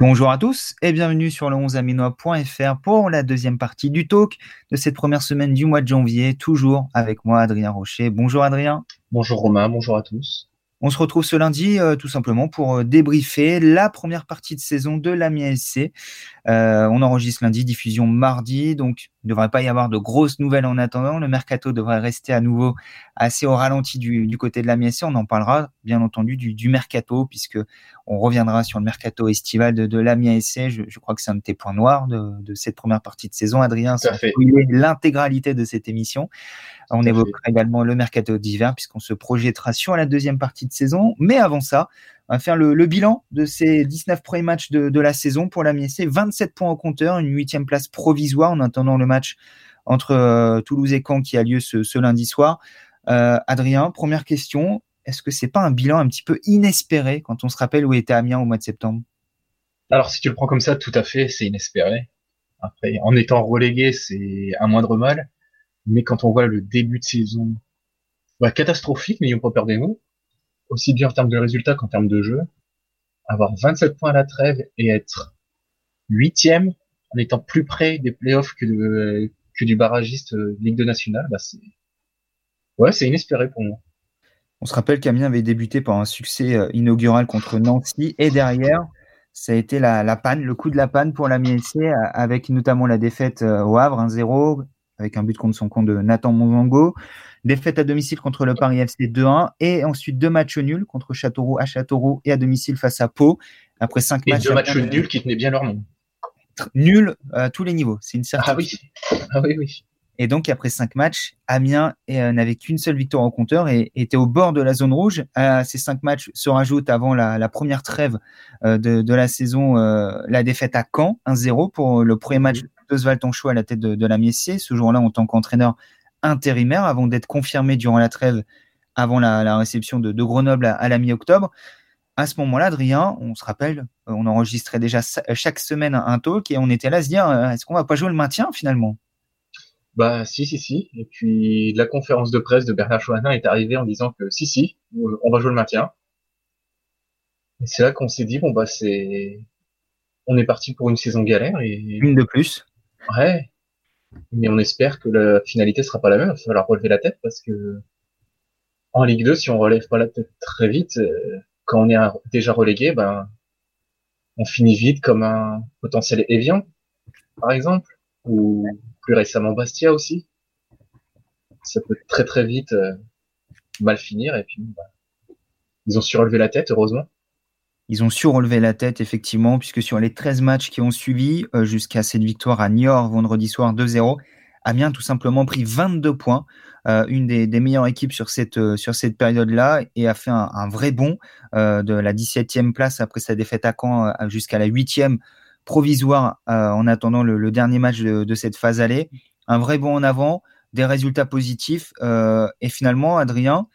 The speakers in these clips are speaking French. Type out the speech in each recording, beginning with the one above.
Bonjour à tous et bienvenue sur le 11aminois.fr pour la deuxième partie du talk de cette première semaine du mois de janvier, toujours avec moi Adrien Rocher. Bonjour Adrien. Bonjour Romain, bonjour à tous. On se retrouve ce lundi euh, tout simplement pour euh, débriefer la première partie de saison de l'AMI SC. Euh, on enregistre lundi, diffusion mardi, donc il ne devrait pas y avoir de grosses nouvelles en attendant. Le mercato devrait rester à nouveau assez au ralenti du, côté de l'AMI SC. On en parlera bien entendu du, mercato puisque on reviendra sur le mercato estival de, de l'AMI SC. Je, crois que c'est un de tes points noirs de, cette première partie de saison, Adrien. Ça fait l'intégralité de cette émission. On évoquera également le mercato d'hiver puisqu'on se projettera sur la deuxième partie de saison. Mais avant ça, on va faire le, bilan de ces 19 premiers matchs de, la saison pour la MSC. 27 points au compteur, une huitième place provisoire en attendant le match entre euh, Toulouse et Caen qui a lieu ce, lundi soir. Euh, Adrien, première question. Est-ce que c'est pas un bilan un petit peu inespéré quand on se rappelle où était Amiens au mois de septembre? Alors, si tu le prends comme ça, tout à fait, c'est inespéré. Après, en étant relégué, c'est un moindre mal. Mais quand on voit le début de saison, bah, catastrophique, n'ayons pas peur des mots, aussi bien en termes de résultats qu'en termes de jeu, avoir 27 points à la trêve et être huitième en étant plus près des playoffs que, que du barragiste euh, Ligue 2 nationale, bah c'est ouais, inespéré pour moi. On se rappelle qu'Amiens avait débuté par un succès euh, inaugural contre Nancy et derrière, ça a été la, panne, le coup de la panne pour la MSC avec notamment la défaite euh, au Havre 1-0, avec un but contre son compte de Nathan Monzango. Défaite à domicile contre le Paris FC 2-1 et ensuite deux matchs nuls contre Châteauroux à Châteauroux et à domicile face à Pau. Après cinq et matchs. Deux matchs nuls qui tenaient bien leur nom. Nuls à tous les niveaux. C'est une certitude. Ah oui. Ah oui, oui. Et donc, après cinq matchs, Amiens euh, n'avait qu'une seule victoire au compteur et était au bord de la zone rouge. ces cinq matchs se rajoutent avant la, première trêve euh, de, la saison, euh, la défaite à Caen, 1-0 pour le premier match Oswald Tonchot à la tête de, la Miessier, ce jour-là en tant qu'entraîneur intérimaire, avant d'être confirmé durant la trêve, avant la, réception de, Grenoble à, la mi-octobre. À ce moment-là, Adrien, on se rappelle, on enregistrait déjà chaque semaine un talk et on était là à se dire, euh, est-ce qu'on va pas jouer le maintien finalement? Bah si, si, si. Et puis la conférence de presse de Bernard Chouanin est arrivée en disant que si, si, on va jouer le maintien. Et c'est là qu'on s'est dit, bon bah c'est, on est parti pour une saison galère et une de plus. Ouais. Mais on espère que la finalité sera pas la même. Il va falloir relever la tête parce que en Ligue 2, si on relève pas la tête très vite, euh, quand on est déjà relégué, ben, on finit vite comme un potentiel Evian, par exemple, ou plus récemment Bastia aussi. Ça peut très très vite euh, mal finir et puis ben, ils ont su relever la tête, heureusement. Ils ont su relever la tête, effectivement, puisque sur les 13 matchs qui ont suivi, euh, jusqu'à cette victoire à Niort vendredi soir 2-0, Amiens a tout simplement pris 22 points, euh, une des, meilleures équipes sur cette, euh, sur cette période-là, et a fait un, vrai bond de la 17e place après sa défaite à Caen jusqu'à la 8e provisoire en attendant le, dernier match de, de, cette phase allée. Un vrai bond en avant, des résultats positifs, et finalement, Adrien,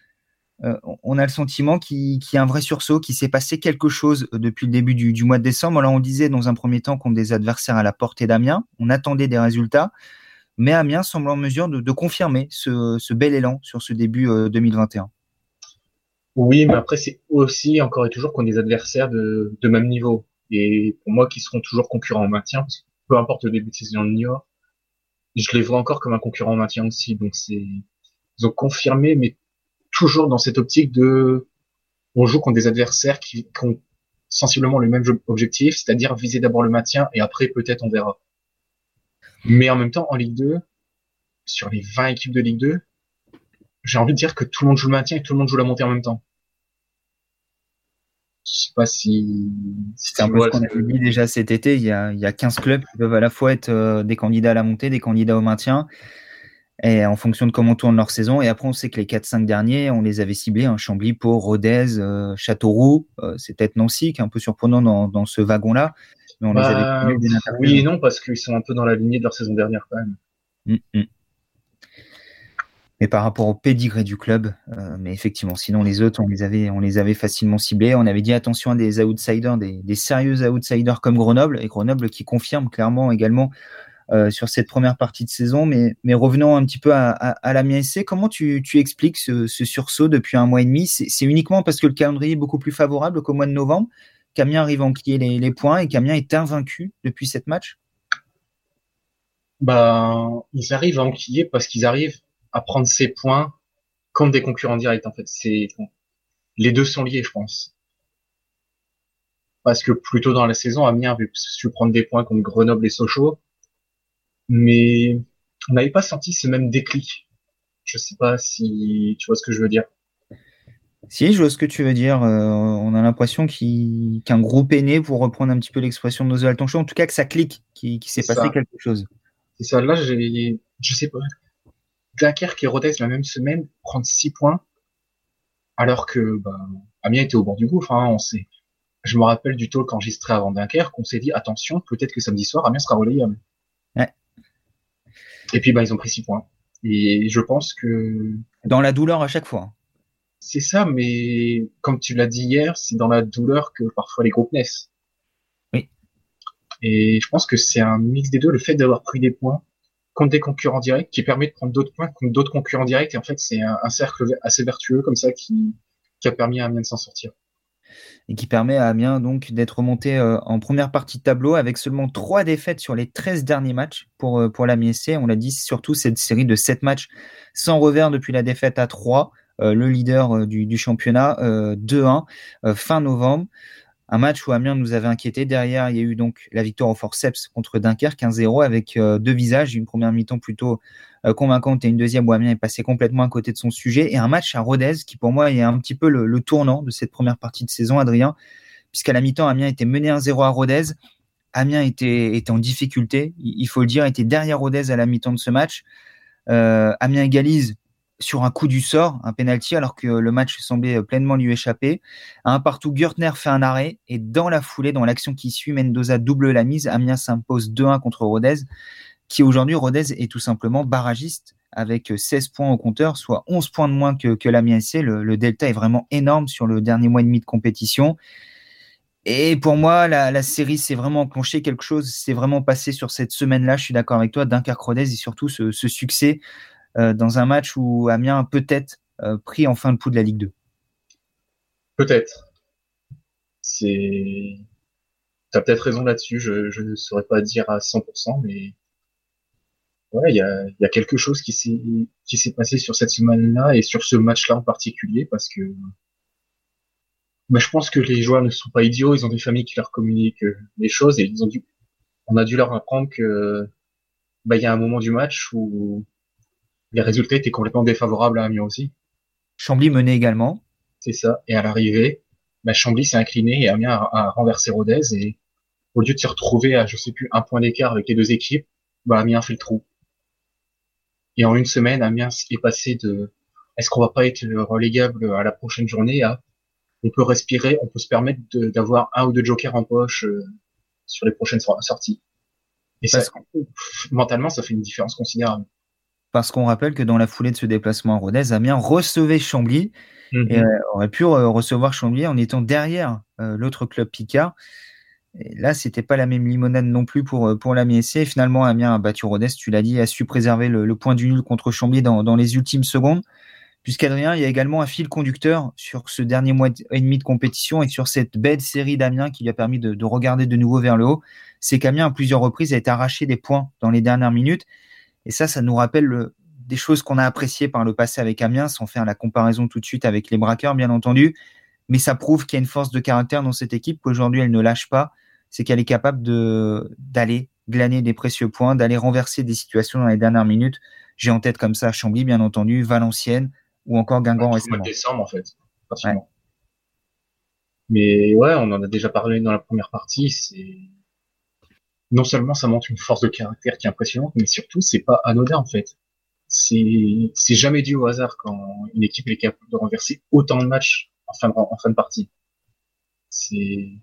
euh, on a le sentiment qu'il y a un vrai sursaut, qu'il s'est passé quelque chose euh, depuis le début du, mois de décembre. Alors on disait dans un premier temps qu'on des adversaires à la portée d'Amiens, on attendait des résultats, mais Amiens semble en mesure de, confirmer ce, bel élan sur ce début 2021. Euh, oui, mais après c'est aussi encore et toujours qu'on des adversaires de, même niveau. Et pour moi, qui seront toujours concurrents en maintien, peu importe le début de saison de York, je les vois encore comme un concurrent en maintien aussi. Donc c'est ils ont confirmé, mais toujours dans cette optique de on joue contre des adversaires qui, ont sensiblement le même objectif, c'est-à-dire viser d'abord le maintien et après peut-être on verra. Mais en même temps, en Ligue 2, sur les 20 équipes de Ligue 2, j'ai envie de dire que tout le monde joue le maintien et tout le monde joue la montée en même temps. Je sais pas si, c'est un peu ce qu'on avait dit déjà cet été. Il y, a, il y a 15 clubs qui peuvent à la fois être euh, des candidats à la montée, des candidats au maintien et en fonction de comment tourne leur saison. Et après, on sait que les 4-5 derniers, on les avait ciblés, hein, Chambly, Pau, Rodez, euh, Châteauroux, euh, c'est peut-être Nancy qui est un peu surprenant dans, dans ce wagon-là. Mais on les bah, avait Oui et non, parce qu'ils sont un peu dans la lignée de leur saison dernière quand même. Hum, hum. Mais par rapport au pédigré du club, euh, mais effectivement, sinon les autres, on les avait, on les avait facilement ciblés. On avait dit attention à des outsiders, des, des sérieux outsiders comme Grenoble, et Grenoble qui confirme clairement également euh, sur cette première partie de saison. Mais, revenons un petit peu à, à, à SC. Comment tu, expliques ce, sursaut depuis un mois et demi? C'est uniquement parce que le calendrier est beaucoup plus favorable qu'au mois de novembre? qu'Amiens arrive à enquiller les, points et qu'Amiens est invaincu depuis cette match? Ben, ils arrivent à enquiller parce qu'ils arrivent à prendre ces points comme des concurrents directs. En fait, les deux sont liés, je pense. Parce que plus tôt dans la saison, Amiens avait su prendre des points contre Grenoble et Sochaux, mais on n'avait pas senti ce même déclic. Je sais pas si tu vois ce que je veux dire. Si, je vois ce que tu veux dire. Euh, on a l'impression qu'un groupe est né, pour reprendre un petit peu l'expression de nos Altonchon, en tout cas que ça clique, qu'il s'est passé quelque chose. C'est ça. Là, j'ai, je sais pas. Dunkerque et Rodez la même semaine prendre 6 points, alors que bah, Amiens était au bord du gouffre. Hein, on sait. Je me rappelle du talk enregistré avant Dunkerque, on s'est dit attention, peut-être que samedi soir Amiens sera relayable. Ouais. Et puis bah ils ont pris 6 points. Et je pense que dans la douleur à chaque fois. C'est ça, mais comme tu l'as dit hier, c'est dans la douleur que parfois les groupes naissent. Oui. Et je pense que c'est un mix des deux, le fait d'avoir pris des points contre des concurrents directs qui permet de prendre d'autres points contre d'autres concurrents directs. Et en fait, c'est un, cercle assez vertueux comme ça qui, qui a permis à Amiens de s'en sortir. Et qui permet à Amiens donc d'être remonté euh, en première partie de tableau avec seulement trois défaites sur les 13 derniers matchs pour, euh, pour SC. On l'a dit, surtout cette série de 7 matchs sans revers depuis la défaite à 3. Euh, le leader du, championnat 2-1 fin novembre. Un match où Amiens nous avait inquiété. Derrière, il y a eu donc la victoire au forceps contre Dunkerque 1-0 avec deux visages, une première mi-temps plutôt convaincante et une deuxième où Amiens est passé complètement à côté de son sujet. Et un match à Rodez qui pour moi est un petit peu le, tournant de cette première partie de saison, Adrien, puisqu'à la mi-temps, Amiens était mené 1-0 à Rodez. Amiens était, était en difficulté, il faut le dire, était derrière Rodez à la mi-temps de ce match. Euh, Amiens égalise sur un coup du sort, un penalty, alors que le match semblait pleinement lui échapper. un partout, Gürtner fait un arrêt et dans la foulée, dans l'action qui suit, Mendoza double la mise. Amiens s'impose 2-1 contre Rodez, qui aujourd'hui, Rodez est tout simplement barragiste avec 16 points au compteur, soit 11 points de moins que, que l'Amiens SC. Le, delta est vraiment énorme sur le dernier mois et demi de compétition. Et pour moi, la, série s'est vraiment enclenchée, quelque chose s'est vraiment passé sur cette semaine-là. Je suis d'accord avec toi, Dunkerque-Rodez et surtout ce, succès euh, dans un match où Amiens a peut-être euh, pris en fin de poule de la Ligue 2 Peut-être. C'est. T'as peut-être raison là-dessus. Je, ne saurais pas dire à 100%, mais ouais, il y a, y a quelque chose qui s'est qui s'est passé sur cette semaine-là et sur ce match-là en particulier parce que mais je pense que les joueurs ne sont pas idiots. Ils ont des familles qui leur communiquent euh, les choses et ils ont dû, on a dû leur apprendre que bah il y a un moment du match où les résultats étaient complètement défavorables à Amiens aussi. Chambly menait également. C'est ça. Et à l'arrivée, bah, Chambly s'est incliné et Amiens a, renversé Rodez. Et au lieu de se retrouver à, je sais plus, un point d'écart avec les deux équipes, bah, Amiens fait le trou. Et en une semaine, Amiens est passé de est-ce qu'on va pas être relégable à la prochaine journée à on peut respirer, on peut se permettre d'avoir un ou deux jokers en poche euh, sur les prochaines sorties. Et ça, mentalement, ça fait une différence considérable parce qu'on rappelle que dans la foulée de ce déplacement à Rodez, Amiens recevait Chambly mhm. et euh, aurait pu recevoir Chambly en étant derrière euh, l'autre club Picard. Et là, c'était pas la même limonade non plus pour, euh, pour l'Amiens. Finalement, Amiens a battu Rodez, tu l'as dit, a su préserver le, point du nul contre Chambly dans, les ultimes secondes. Puisqu'Adrien, il y a également un fil conducteur sur ce dernier mois et demi de compétition et sur cette belle série d'Amiens qui lui a permis de, de regarder de nouveau vers le haut. C'est qu'Amiens, à plusieurs reprises, a été arraché des points dans les dernières minutes. Et ça, ça nous rappelle des choses qu'on a appréciées par le passé avec Amiens, sans faire la comparaison tout de suite avec les braqueurs, bien entendu. Mais ça prouve qu'il y a une force de caractère dans cette équipe, qu'aujourd'hui elle ne lâche pas. C'est qu'elle est capable de d'aller glaner des précieux points, d'aller renverser des situations dans les dernières minutes. J'ai en tête comme ça Chambly, bien entendu, Valenciennes ou encore Guingamp récemment. décembre, en fait. Mais ouais, on en a déjà parlé dans la première partie. C'est non seulement ça montre une force de caractère qui est impressionnante, mais surtout c'est pas anodin en fait. C'est c'est jamais dû au hasard quand une équipe est capable de renverser autant de matchs en fin de, en fin de partie. C'est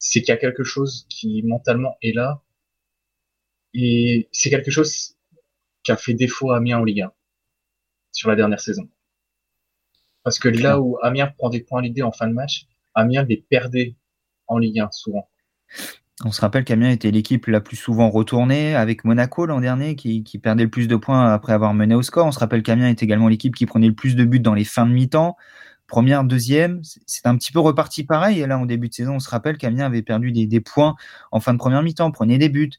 c'est qu'il y a quelque chose qui mentalement est là et c'est quelque chose qui a fait défaut à Amiens en Ligue 1 sur la dernière saison. Parce que là où Amiens prend des points à l'idée en fin de match, Amiens les perdait en Ligue 1 souvent. On se rappelle qu'Amiens était l'équipe la plus souvent retournée avec Monaco l'an dernier, qui, perdait le plus de points après avoir mené au score. On se rappelle qu'Amiens est également l'équipe qui prenait le plus de buts dans les fins de mi-temps. Première, deuxième, c'est un petit peu reparti pareil. Et là, en début de saison, on se rappelle qu'Amiens avait perdu des, points en fin de première mi-temps, prenait des buts.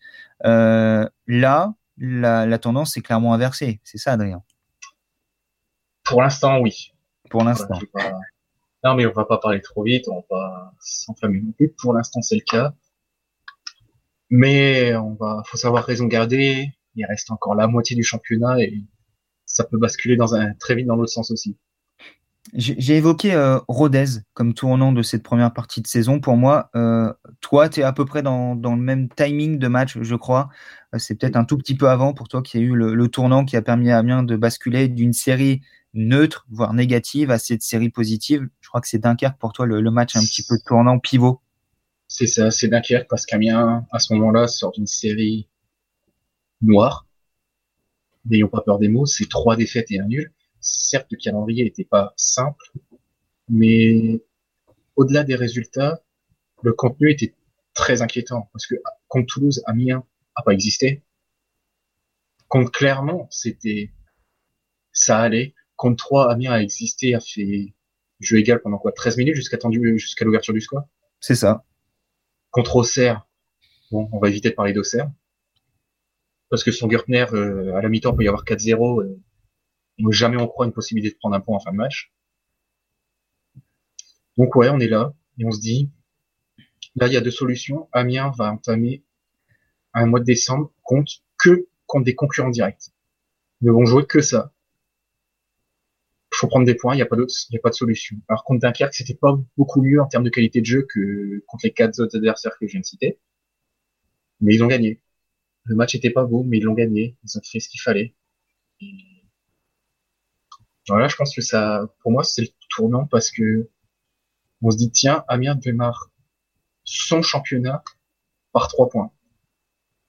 Euh, là, la, tendance est clairement inversée. C'est ça, Adrien? Pour l'instant, oui. Pour l'instant. Non, mais on va pas parler trop vite, on va pas s'enflammer non plus. Pour l'instant, c'est le cas. Mais on va, faut savoir raison garder. Il reste encore la moitié du championnat et ça peut basculer dans un, très vite dans l'autre sens aussi. J'ai évoqué euh, Rodez comme tournant de cette première partie de saison. Pour moi, euh, toi, tu es à peu près dans, le même timing de match, je crois. Euh, c'est peut-être un tout petit peu avant pour toi qu'il y a eu le, le, tournant qui a permis à Amiens de basculer d'une série neutre, voire négative, à cette série positive. Je crois que c'est Dunkerque pour toi le, le, match un petit peu tournant pivot. C'est ça, c'est Dunkerque parce qu'Amiens, à ce moment-là, sort d'une série noire. N'ayons pas peur des mots, c'est trois défaites et un nul certes, le calendrier n'était pas simple, mais au-delà des résultats, le contenu était très inquiétant parce que contre Toulouse, Amiens a pas existé. Contre Clermont, c'était, ça allait. Contre 3, Amiens a existé, a fait jeu égal pendant quoi 13 minutes jusqu'à jusqu'à l'ouverture du score? C'est ça. Contre Auxerre, bon, on va éviter de parler d'Auxerre. Parce que son Gertner, euh, à la mi-temps, peut y avoir 4-0 jamais on croit une possibilité de prendre un point en fin de match. Donc ouais, on est là et on se dit, là il y a deux solutions. Amiens va entamer un mois de décembre contre que contre des concurrents directs. Ils ne vont jouer que ça. Il faut prendre des points, il n'y a pas il a pas de solution. Alors contre Dunkerque, c'était pas beaucoup mieux en termes de qualité de jeu que contre les quatre autres adversaires que je viens de citer. Mais ils ont gagné. Le match était pas beau, mais ils l'ont gagné. Ils ont fait ce qu'il fallait. Voilà, je pense que ça, pour moi, c'est le tournant parce que on se dit, tiens, Amiens démarre son championnat par trois points.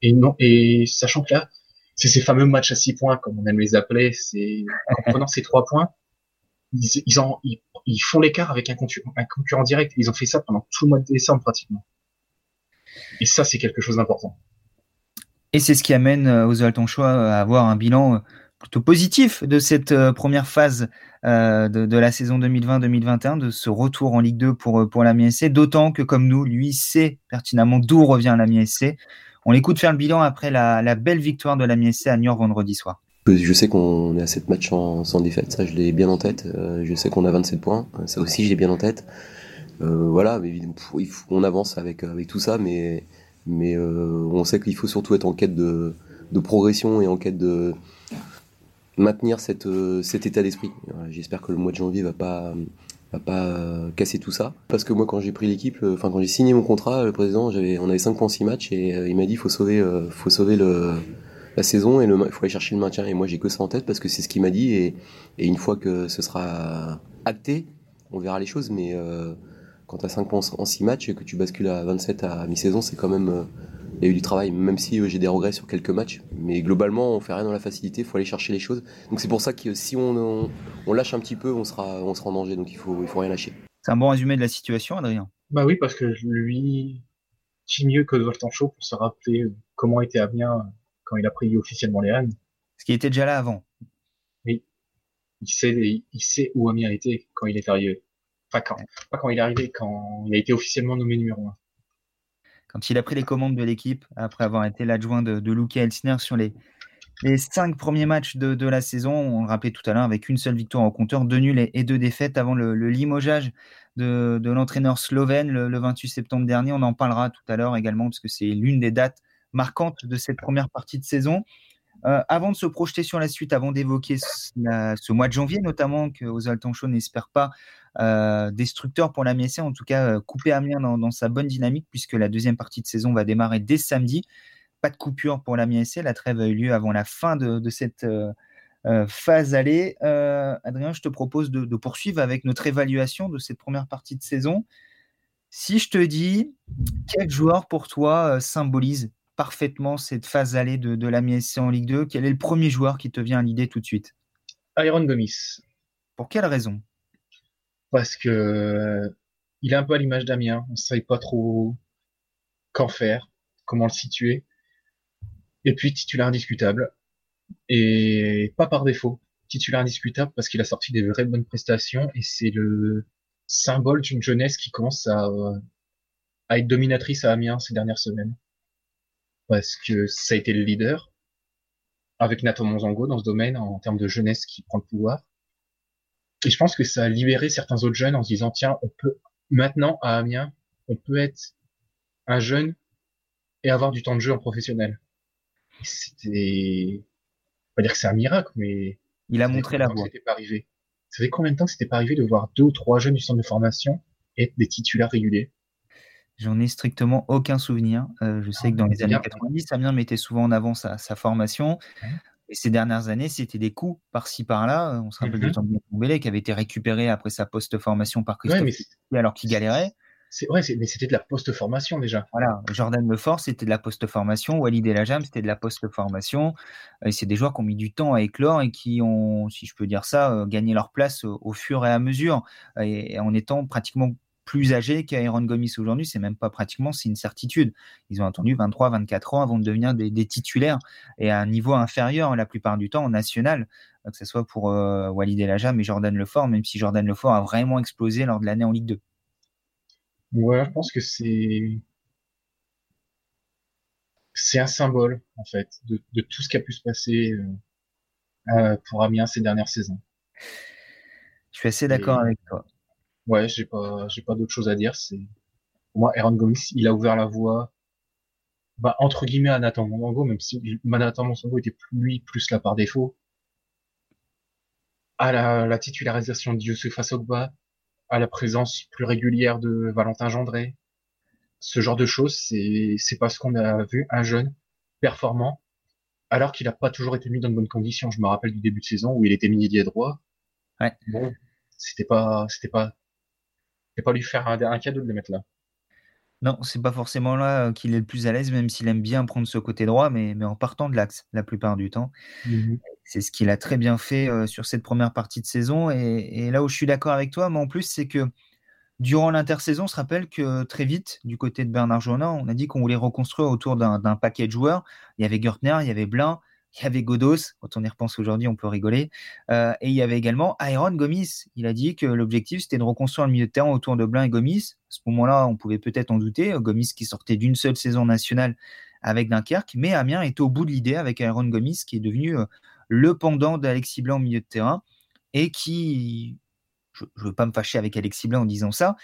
Et non, et sachant que là, c'est ces fameux matchs à six points, comme on aime les appeler, c'est, en prenant ces trois points, ils, ils, en, ils, font l'écart avec un concurrent, un concurrent direct. Ils ont fait ça pendant tout le mois de décembre, pratiquement. Et ça, c'est quelque chose d'important. Et c'est ce qui amène euh, aux Altonchois à avoir un bilan euh, plutôt positif de cette euh, première phase euh, de, la saison 2020-2021, de ce retour en Ligue 2 pour, euh, pour l'Amiens SC, d'autant que comme nous, lui sait pertinemment d'où revient l'Amiens SC. On l'écoute faire le bilan après la, belle victoire de l'Amiens SC à Niort vendredi soir. Je sais qu'on est à 7 matchs sans, défaite, ça je l'ai bien en tête. je sais qu'on a 27 points, ça aussi je l'ai bien en tête. voilà, mais on avance avec, avec tout ça, mais, mais on sait qu'il faut surtout être en quête de progression et en quête de, maintenir euh, cet état d'esprit. J'espère que le mois de janvier va pas va pas euh, casser tout ça. Parce que moi, quand j'ai pris l'équipe, euh, quand j'ai signé mon contrat, le président, on avait 5 points 6 matchs et il m'a dit faut sauver, faut sauver la saison et il faut aller chercher le maintien. Et moi, j'ai que ça en tête parce que c'est ce qu'il m'a dit et, et, une fois que ce sera acté, on verra les choses. Mais quand tu as 5 points en 6 matchs et que tu bascules à 27 à mi-saison, c'est quand même il y a eu du travail, même si euh, j'ai des regrets sur quelques matchs. Mais globalement, on fait rien dans la facilité, il faut aller chercher les choses. Donc c'est pour ça que si on, on, lâche un petit peu, on sera, on sera en danger. Donc il faut, il faut rien lâcher. C'est un bon résumé de la situation, Adrien? Bah oui, parce que lui, qui mieux que Chaud pour se rappeler euh, comment était Amiens quand il a pris officiellement les rênes. Ce qui était déjà là avant. Oui. Il sait, il sait où Amiens était quand il est arrivé. Enfin, quand, pas quand il est arrivé, quand il a été officiellement nommé numéro 1 quand il a pris les commandes de l'équipe, après avoir été l'adjoint de, de Luca Elsner sur les, les cinq premiers matchs de, la saison, on le rappelait tout à l'heure, avec une seule victoire au compteur, deux nuls et, deux défaites avant le, limogeage de, l'entraîneur slovène le, 28 septembre dernier. On en parlera tout à l'heure également, parce que c'est l'une des dates marquantes de cette première partie de saison. Euh, avant de se projeter sur la suite, avant d'évoquer ce, mois de janvier, notamment que Ozal Show n'espère pas euh, destructeur pour la MSC, en tout cas euh, couper Amiens dans, dans, sa bonne dynamique, puisque la deuxième partie de saison va démarrer dès samedi. Pas de coupure pour la MSC, la trêve a eu lieu avant la fin de, cette phase allée. Adrien, je te propose de, poursuivre avec notre évaluation de cette première partie de saison. Si je te dis, quel joueur pour toi symbolise parfaitement cette phase allée de, de la MSC en Ligue 2 Quel est le premier joueur qui te vient à l'idée tout de suite? Iron Gomis. Pour quelle raison? Parce que il est un peu à l'image d'Amiens. On ne savait pas trop qu'en faire, comment le situer. Et puis titulaire indiscutable. Et pas par défaut. Titulaire indiscutable parce qu'il a sorti des vraies bonnes prestations et c'est le symbole d'une jeunesse qui commence à, à être dominatrice à Amiens ces dernières semaines. Parce que ça a été le leader avec Nathan Monzango dans ce domaine en termes de jeunesse qui prend le pouvoir. Et je pense que ça a libéré certains autres jeunes en se disant tiens, on peut maintenant à Amiens, on peut être un jeune et avoir du temps de jeu en professionnel. C'était pas dire que c'est un miracle, mais il a montré la voie. C'était pas arrivé? Ça fait combien de temps que c'était pas arrivé de voir deux ou trois jeunes du centre de formation être des titulaires réguliers? J'en ai strictement aucun souvenir. Euh, je sais que dans les années 90, Amiens mettait souvent en avant sa, formation. Et ces dernières années, c'était des coups par-ci par-là. On se rappelle de Tanguy Mbele qui avait été récupéré après sa post-formation par Christophe alors qu'il galérait. C'est ouais, mais c'était de la post-formation déjà. Voilà, Jordan Lefort, c'était de la post-formation. Walid Elajam, c'était de la post-formation. Et c'est des joueurs qui ont mis du temps à éclore et qui ont, si je peux dire ça, euh, gagné leur place au, fur et à mesure, et en étant pratiquement plus âgés qu'Aaron Gomis aujourd'hui, c'est même pas pratiquement, c'est une certitude. Ils ont attendu 23, 24 ans avant de devenir des, titulaires et à un niveau inférieur la plupart du temps en national, que ce soit pour euh, Walid Elajam et Jordan Lefort, même si Jordan Lefort a vraiment explosé lors de l'année en Ligue 2. Ouais, je pense que c'est c'est un symbole en fait de, tout ce qui a pu se passer euh, euh, pour Amiens ces dernières saisons. Je suis assez d'accord avec toi. Ouais, j'ai pas, j'ai pas d'autre chose à dire. C'est pour moi, Aaron Gomis, il a ouvert la voie, bah, entre guillemets à Nathan Monsango, même si Nathan Monsango était plus lui plus là par défaut. À la, la titularisation de Youssef Ogba, à la présence plus régulière de Valentin Gendré. Ce genre de choses, c'est, c'est parce qu'on a vu un jeune performant, alors qu'il n'a pas toujours été mis dans de bonnes conditions. Je me rappelle du début de saison où il était mis droit. Ouais. Bon, c'était pas, c'était pas et pas lui faire un, cadeau de le mettre là. Non, c'est pas forcément là euh, qu'il est le plus à l'aise, même s'il aime bien prendre ce côté droit, mais, mais en partant de l'axe la plupart du temps. Mhm. C'est ce qu'il a très bien fait euh, sur cette première partie de saison. Et, là où je suis d'accord avec toi, mais en plus, c'est que durant l'intersaison, on se rappelle que très vite, du côté de Bernard Jonin, on a dit qu'on voulait reconstruire autour d'un paquet de joueurs. Il y avait Gertner, il y avait Blin, il y avait Godos, quand on y repense aujourd'hui, on peut rigoler. Euh, et il y avait également Aaron Gomis. Il a dit que l'objectif, c'était de reconstruire le milieu de terrain autour de Blin et Gomis. À ce moment-là, on pouvait peut-être en douter. Gomis qui sortait d'une seule saison nationale avec Dunkerque. Mais Amiens est au bout de l'idée avec Aaron Gomis, qui est devenu euh, le pendant d'Alexis Blanc au milieu de terrain. Et qui, je ne veux pas me fâcher avec Alexis Blanc en disant ça,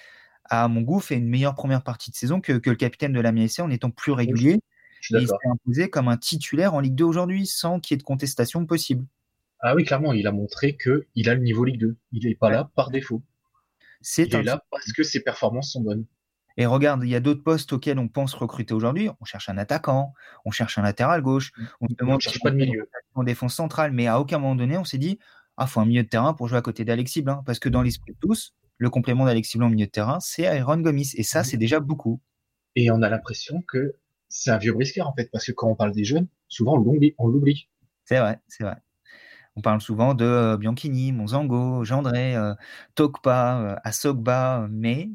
a, à mon goût, fait une meilleure première partie de saison que, que le capitaine de l'Amiens en étant plus régulier il s'est imposé comme un titulaire en Ligue 2 aujourd'hui, sans qu'il y ait de contestation possible. Ah oui, clairement, il a montré qu'il a le niveau Ligue 2. Il n'est pas là par défaut. C'est il est là parce que ses performances sont bonnes. Et regarde, il y a d'autres postes auxquels on pense recruter aujourd'hui. On cherche un attaquant, on cherche un latéral gauche, on se demande cherche pas de milieu. En défense centrale, mais à aucun moment donné, on s'est dit, ah, faut un milieu de terrain pour jouer à côté d'Alexis Blanc. Parce que dans l'esprit de tous, le complément d'Alexis Blanc au milieu de terrain, c'est Aaron Gomis. Et ça, c'est déjà beaucoup. Et on a l'impression que c'est un vieux briscard en fait, parce que quand on parle des jeunes, souvent on l'oublie. C'est vrai, c'est vrai. On parle souvent de euh, Bianchini, Monzango, Gendré, euh, Tokpa, euh, Asogba, mais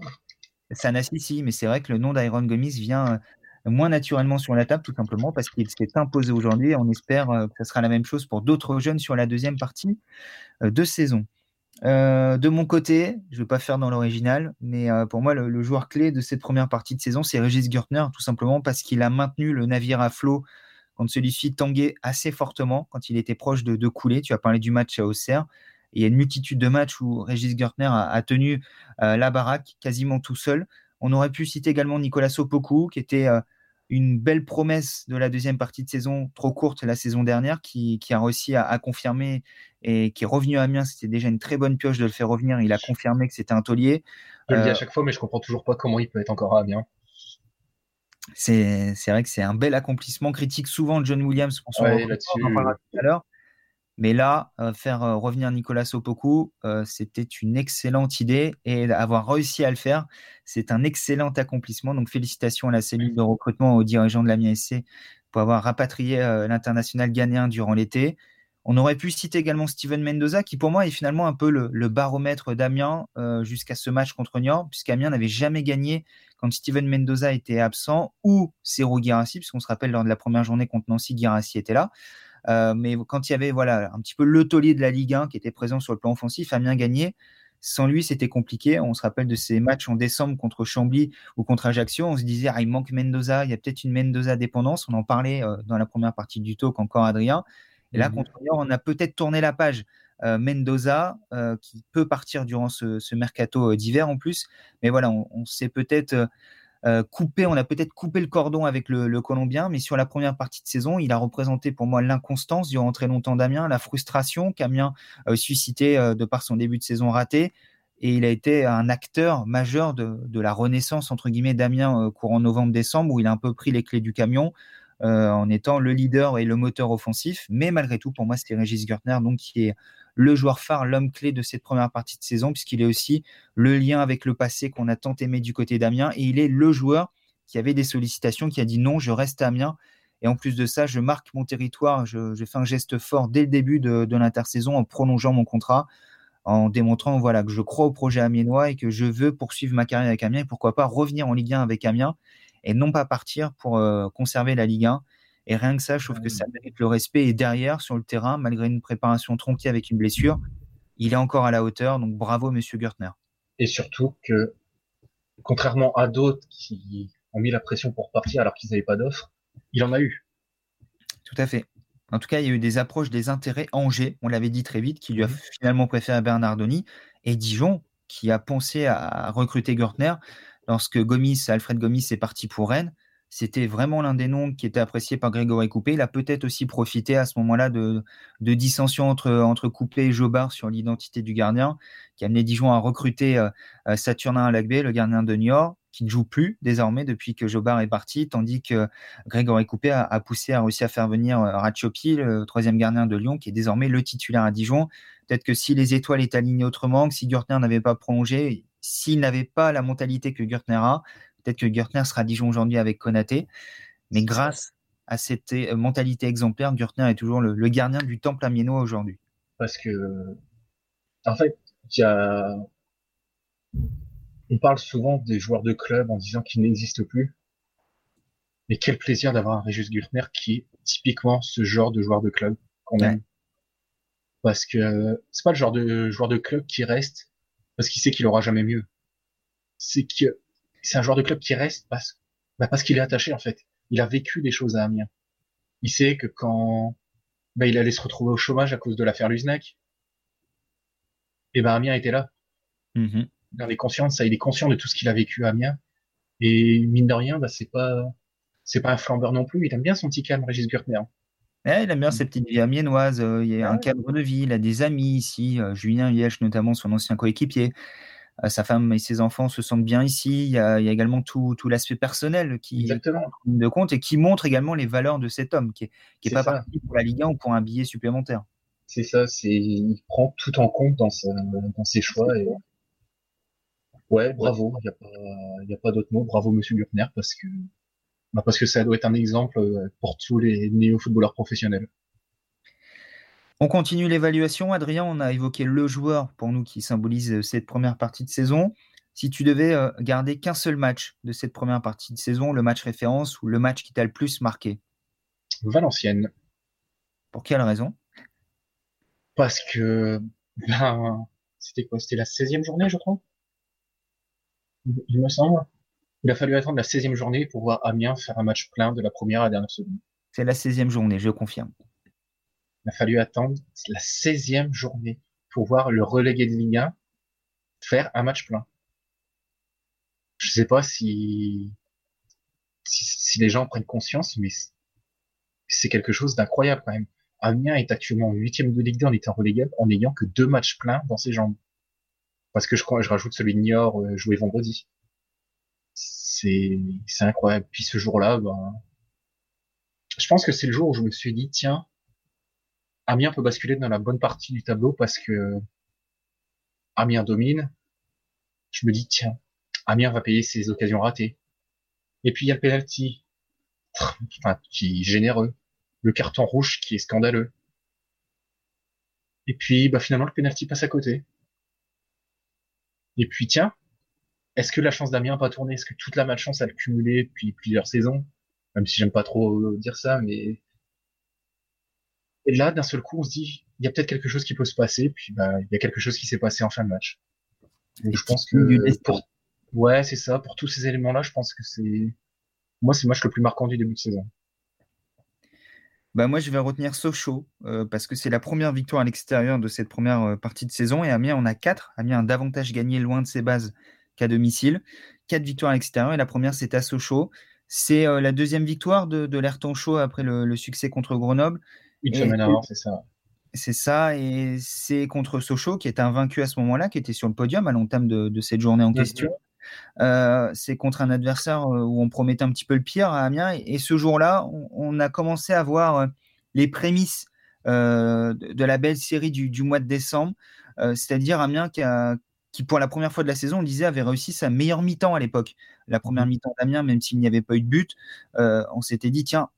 Sanassisi. Mais c'est vrai que le nom d'Iron Gomis vient moins naturellement sur la table, tout simplement parce qu'il s'est imposé aujourd'hui. On espère que ce sera la même chose pour d'autres jeunes sur la deuxième partie de saison. Euh, de mon côté, je ne vais pas faire dans l'original, mais euh, pour moi, le, joueur clé de cette première partie de saison, c'est Régis Gürtner, tout simplement parce qu'il a maintenu le navire à flot quand celui-ci tanguait assez fortement, quand il était proche de, couler. Tu as parlé du match à Auxerre. il y a une multitude de matchs où Régis Gürtner a, tenu euh, la baraque quasiment tout seul. On aurait pu citer également Nicolas Sopoku, qui était une belle promesse de la deuxième partie de saison, trop courte la saison dernière, qui, a réussi à, confirmer et qui est revenu à Amiens. C'était déjà une très bonne pioche de le faire revenir. Il a confirmé que c'était un taulier. Je le dis à euh, chaque fois, mais je comprends toujours pas comment il peut être encore à Amiens. C'est vrai que c'est un bel accomplissement. Critique souvent John Williams pour son ouais, tout à l'heure. Mais là, euh, faire euh, revenir Nicolas Sopoku, euh, c'était une excellente idée et avoir réussi à le faire, c'est un excellent accomplissement. Donc félicitations à la cellule de recrutement aux dirigeants de la MISC pour avoir rapatrié l'international ghanéen durant l'été. On aurait pu citer également Steven Mendoza, qui pour moi est finalement un peu le, baromètre d'Amiens jusqu'à ce match contre Niort, puisqu'Amiens n'avait jamais gagné quand Steven Mendoza était absent ou Serou Girassi, puisqu'on se rappelle lors de la première journée contre Nancy, Girassi était là. Euh, mais quand il y avait voilà un petit peu le taulier de la Ligue 1 qui était présent sur le plan offensif, Amiens gagné. Sans lui, c'était compliqué. On se rappelle de ces matchs en décembre contre Chambly ou contre Ajaccio. On se disait, ah, il manque Mendoza, il y a peut-être une Mendoza dépendance. On en parlait euh, dans la première partie du talk encore, Adrien. Et là, mhm. contre Lyon, on a peut-être tourné la page. Euh, Mendoza, qui peut partir durant ce, ce mercato d'hiver en plus. Mais voilà, on, on s'est peut-être euh, on a peut-être coupé le cordon avec le, Colombien, mais sur la première partie de saison, il a représenté pour moi l'inconstance durant très longtemps d'Amiens, la frustration qu'Amiens euh, suscitait euh, de par son début de saison raté. Et il a été un acteur majeur de, la renaissance entre guillemets d'Amiens courant novembre-décembre, où il a un peu pris les clés du camion. en étant le leader et le moteur offensif. Mais malgré tout, pour moi, c'était Régis Gertner, donc qui est le joueur phare, l'homme clé de cette première partie de saison, puisqu'il est aussi le lien avec le passé qu'on a tant aimé du côté d'Amiens. Et il est le joueur qui avait des sollicitations, qui a dit non, je reste à Amiens. Et en plus de ça, je marque mon territoire, je, fais un geste fort dès le début de, l'intersaison en prolongeant mon contrat, en démontrant voilà que je crois au projet amiénois et que je veux poursuivre ma carrière avec Amiens et pourquoi pas revenir en Ligue 1 avec Amiens et non pas partir pour euh, conserver la Ligue 1 et rien que ça, je trouve que ça mérite le respect. Et derrière, sur le terrain, malgré une préparation tronquée avec une blessure, il est encore à la hauteur. Donc bravo, monsieur Gertner. Et surtout que, contrairement à d'autres qui ont mis la pression pour partir alors qu'ils n'avaient pas d'offre, il en a eu. Tout à fait. En tout cas, il y a eu des approches des intérêts Angers, on l'avait dit très vite, qui lui a finalement préféré Bernardoni, et Dijon, qui a pensé à recruter Gertner lorsque Gomis, Alfred Gomis est parti pour Rennes. C'était vraiment l'un des noms qui était apprécié par Grégory Coupé. Il a peut-être aussi profité à ce moment-là de, dissensions entre, Coupé et Jobard sur l'identité du gardien, qui a amené Dijon à recruter euh, euh, Saturnin Alagbé, le gardien de Niort, qui ne joue plus désormais depuis que Jobard est parti, tandis que Grégory Coupé a, poussé, a réussi à faire venir euh, Ratchopi, le troisième gardien de Lyon, qui est désormais le titulaire à Dijon. Peut-être que si les étoiles étaient alignées autrement, que si Gürtner n'avait pas prolongé, s'il n'avait pas la mentalité que Gürtner a, Peut-être que Gertner sera Dijon aujourd'hui avec Konaté, mais grâce à cette euh, mentalité exemplaire, Gertner est toujours le, gardien du temple amiénois aujourd'hui. Parce que, en fait, y a, on parle souvent des joueurs de club en disant qu'ils n'existent plus. Mais quel plaisir d'avoir un Régis Gürtner qui est typiquement ce genre de joueur de club qu'on aime. Parce que c'est pas le genre de joueur de club qui reste parce qu'il sait qu'il aura jamais mieux. C'est que c'est un joueur de club qui reste parce, bah parce qu'il est attaché en fait. Il a vécu des choses à Amiens. Il sait que quand bah, il allait se retrouver au chômage à cause de l'affaire Luznac, et ben Amiens était là. Mm-hmm. Il est conscient de ça. Il est conscient de tout ce qu'il a vécu à Amiens. Et mine de rien, bah, c'est pas c'est pas un flambeur non plus. Il aime bien son petit calme, Régis Gürtner. il aime bien ses petites vies amiénoises. Euh, il y a un cadre de vie. Il a des amis ici. Euh, Julien Liège, notamment, son ancien coéquipier. Euh, sa femme et ses enfants se sentent bien ici. Il y a, également tout, l'aspect personnel qui est de compte et qui montre également les valeurs de cet homme, qui est, pas parti pour la Ligue 1 ou pour un billet supplémentaire. C'est ça, c'est il prend tout en compte dans, ses choix. Et... Ouais, bravo. Il n'y a pas, pas d'autre mot. Bravo, Monsieur Gurtner, parce que bah, parce que ça doit être un exemple pour tous les néo-footballeurs professionnels. On continue l'évaluation. Adrien, on a évoqué le joueur pour nous qui symbolise euh, cette première partie de saison. Si tu devais euh, garder qu'un seul match de cette première partie de saison, le match référence ou le match qui t'a le plus marqué? Valenciennes. Pour quelle raison? Parce que ben, c'était quoi? C'était la 16e journée, je crois? Il me semble. Il a fallu attendre la 16e journée pour voir Amiens faire un match plein de la première à la dernière seconde. C'est la 16e journée, je confirme. Il a fallu attendre la 16e journée pour voir le relégué de Ligue 1 faire un match plein. Je sais pas si, si, les gens prennent conscience, mais c'est quelque chose d'incroyable quand même. Amiens est actuellement huitième de Ligue 2 en étant relégué en n'ayant que deux matchs pleins dans ses jambes. Parce que je crois, je rajoute celui de Niort euh, joué vendredi. C'est, c'est incroyable. Puis ce jour-là, ben, je pense que c'est le jour où je me suis dit, tiens, Amiens peut basculer dans la bonne partie du tableau parce que Amiens domine. Je me dis, tiens, Amiens va payer ses occasions ratées. Et puis il y a le penalty, qui est généreux. Le carton rouge qui est scandaleux. Et puis, bah, finalement, le penalty passe à côté. Et puis, tiens, est-ce que la chance d'Amiens pas tourné? Est-ce que toute la malchance a cumulé depuis plusieurs saisons? Même si j'aime pas trop dire ça, mais et là, d'un seul coup, on se dit, il y a peut-être quelque chose qui peut se passer, puis bah, il y a quelque chose qui s'est passé en fin de match. Je pense que pour, ouais, c'est ça. Pour tous ces éléments-là, je pense que c'est, moi, c'est le match le plus marquant du début de saison. Bah moi, je vais retenir Sochaux euh, parce que c'est la première victoire à l'extérieur de cette première euh, partie de saison. Et Amiens on a quatre. Amiens a davantage gagné loin de ses bases qu'à domicile. Quatre victoires à l'extérieur et la première, c'est à Sochaux. C'est euh, la deuxième victoire de, de l'Ayrton Chaud après le, le, succès contre Grenoble. Une semaine avant, c'est ça. C'est ça, et c'est contre Sochaux qui est invaincu à ce moment-là, qui était sur le podium à l'entame de, de cette journée en question. Euh, c'est contre un adversaire euh, où on promettait un petit peu le pire à Amiens. Et, ce jour-là, on, a commencé à voir euh, les prémices de, la belle série du, mois de décembre. C'est-à-dire Amiens qui, qui, pour la première fois de la saison, on disait, avait réussi sa meilleure mi-temps à l'époque. La première mhm. mi-temps d'Amiens, même s'il n'y avait pas eu de but, on s'était dit, tiens,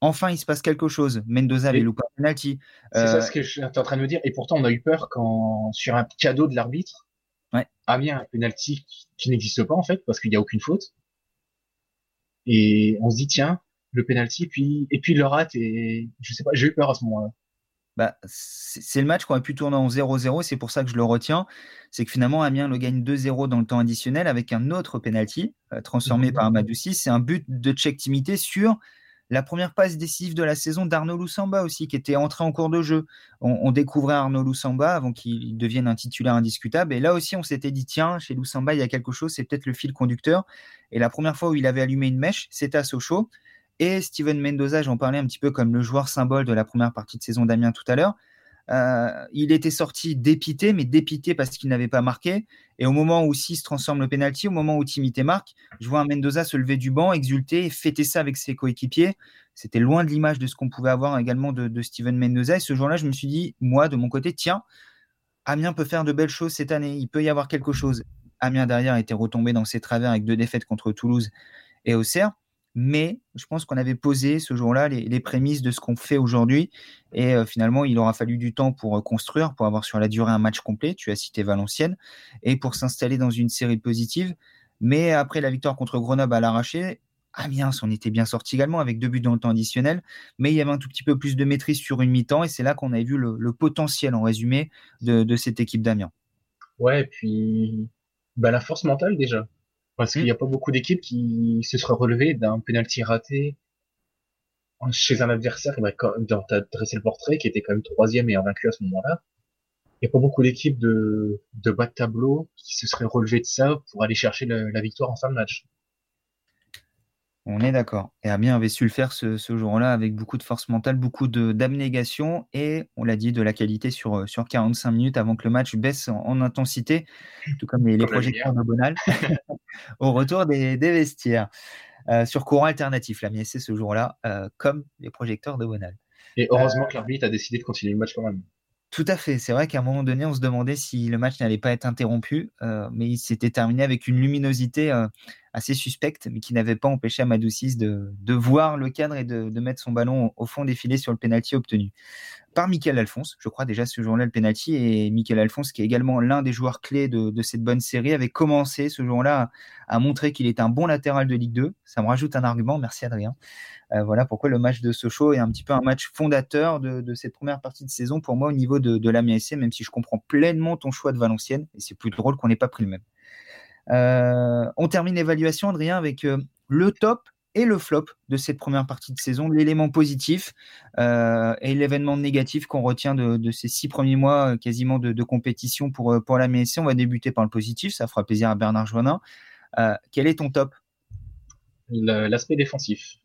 enfin il se passe quelque chose. Mendoza avait loupé un penalty. C'est ça ce que je suis en train de me dire. Et pourtant, on a eu peur quand, sur un cadeau de l'arbitre, Ouais. Amiens, un penalty qui, n'existe pas en fait parce qu'il n'y a aucune faute. Et on se dit tiens, le penalty, puis et puis il le rate et je sais pas, j'ai eu peur à ce moment-là. Bah, c'est le match qu'on a pu tourner en 0-0, c'est pour ça que je le retiens. C'est que finalement, Amiens le gagne 2-0 dans le temps additionnel avec un autre penalty euh, transformé mmh. par Amadou C'est un but de check timité sur la première passe décisive de la saison d'Arnaud Loussamba aussi, qui était entré en cours de jeu. On, découvrait Arnaud Loussamba avant qu'il devienne un titulaire indiscutable. Et là aussi, on s'était dit, tiens, chez Loussamba, il y a quelque chose, c'est peut-être le fil conducteur. Et la première fois où il avait allumé une mèche, c'était à Sochaux. Et Steven Mendoza, j'en parlais un petit peu comme le joueur symbole de la première partie de saison d'Amiens tout à l'heure. Euh, il était sorti dépité, mais dépité parce qu'il n'avait pas marqué. Et au moment où se transforme le penalty, au moment où Timité marque, je vois un Mendoza se lever du banc, exulter fêter ça avec ses coéquipiers. C'était loin de l'image de ce qu'on pouvait avoir également de, Steven Mendoza. Et ce jour-là, je me suis dit, moi, de mon côté, tiens, Amiens peut faire de belles choses cette année. Il peut y avoir quelque chose. Amiens derrière était retombé dans ses travers avec deux défaites contre Toulouse et Auxerre mais je pense qu'on avait posé ce jour-là les, prémices de ce qu'on fait aujourd'hui. Et euh, finalement, il aura fallu du temps pour euh, construire, pour avoir sur la durée un match complet. Tu as cité Valenciennes, et pour s'installer dans une série positive. Mais après la victoire contre Grenoble à l'arraché, Amiens s'en était bien sorti également avec deux buts dans le temps additionnel, mais il y avait un tout petit peu plus de maîtrise sur une mi-temps et c'est là qu'on avait vu le, potentiel en résumé de, cette équipe d'Amiens. Ouais, et puis bah, la force mentale déjà. Parce qu'il n'y a pas beaucoup d'équipes qui se seraient relevées d'un penalty raté chez un adversaire qui as dressé le portrait, qui était quand même troisième et invaincu à ce moment-là. Il n'y a pas beaucoup d'équipes de, de bas de tableau qui se seraient relevées de ça pour aller chercher la victoire en fin de match. On est d'accord. Et avait su le faire ce, jour-là avec beaucoup de force mentale, beaucoup d'abnégation et, on l'a dit, de la qualité sur, sur 45 minutes avant que le match baisse en, intensité, tout comme les, projecteurs de Bonal, au retour des, vestiaires. Euh, sur courant alternatif, la c'est ce jour-là, euh, comme les projecteurs de Bonal. Et heureusement que l'arbitre a décidé de continuer le match quand même. Tout à fait. C'est vrai qu'à un moment donné, on se demandait si le match n'allait pas être interrompu, euh, mais il s'était terminé avec une luminosité euh, assez suspecte, mais qui n'avait pas empêché Amadou de, de voir le cadre et de, mettre son ballon au, fond des filets sur le penalty obtenu par Michael Alphonse. Je crois déjà ce jour-là le penalty et Michael Alphonse, qui est également l'un des joueurs clés de, cette bonne série, avait commencé ce jour-là à, montrer qu'il est un bon latéral de Ligue 2. Ça me rajoute un argument. Merci Adrien. Euh, voilà pourquoi le match de Sochaux est un petit peu un match fondateur de, cette première partie de saison pour moi au niveau de, de l'Amiens même si je comprends pleinement ton choix de Valenciennes, et c'est plus drôle qu'on n'ait pas pris le même. Euh, on termine l'évaluation, Adrien, avec euh, le top et le flop de cette première partie de saison, l'élément positif et l'événement négatif qu'on retient de, ces six premiers mois quasiment de, compétition pour, pour la On va débuter par le positif, ça fera plaisir à Bernard Joannin. quel est ton top? L'aspect défensif.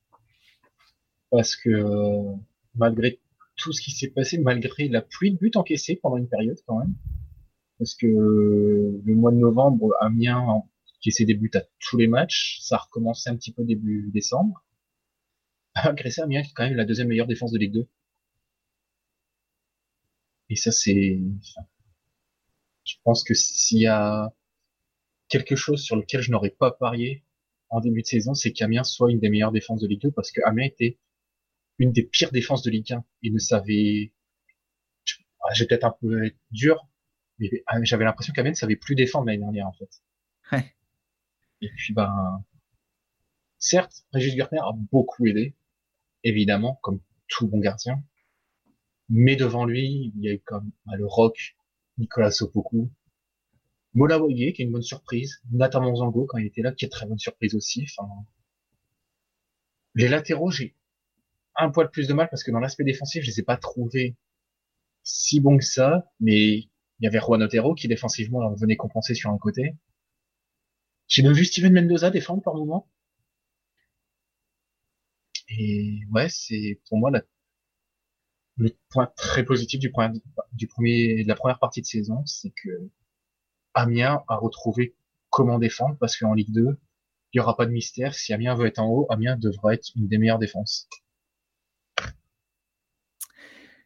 Parce que euh, malgré tout ce qui s'est passé, malgré la pluie de buts encaissés pendant une période quand même, parce que euh, le mois de novembre, Amiens encaissait des buts à tous les matchs, ça a recommencé un petit peu début décembre. Ça, Amiens est quand même la deuxième meilleure défense de Ligue 2. Et ça, c'est... Je pense que s'il y a quelque chose sur lequel je n'aurais pas parié en début de saison, c'est qu'Amiens soit une des meilleures défenses de Ligue 2 parce que Amiens était une des pires défenses de Ligue 1. Il ne savait, j'ai peut-être un peu dur, ah, j'avais l'impression qu'Amiens ne savait plus défendre l'année dernière, en fait. Ouais. Et puis, ben, certes, Régis Gertner a beaucoup aidé, évidemment, comme tout bon gardien. Mais devant lui, il y a eu comme bah, le rock, Nicolas Sopoku, Mola qui est une bonne surprise, Nathan Monzango quand il était là, qui est très bonne surprise aussi. Enfin, les latéraux, j'ai un poil plus de mal parce que dans l'aspect défensif, je les ai pas trouvés si bons que ça, mais il y avait Juan Otero qui défensivement venait compenser sur un côté. J'ai même vu Steven Mendoza défendre par moment. Et ouais, c'est pour moi le point très positif du, premier, de la première partie de saison, c'est que Amiens a retrouvé comment défendre parce qu'en Ligue 2, il y aura pas de mystère. Si Amiens veut être en haut, Amiens devrait être une des meilleures défenses.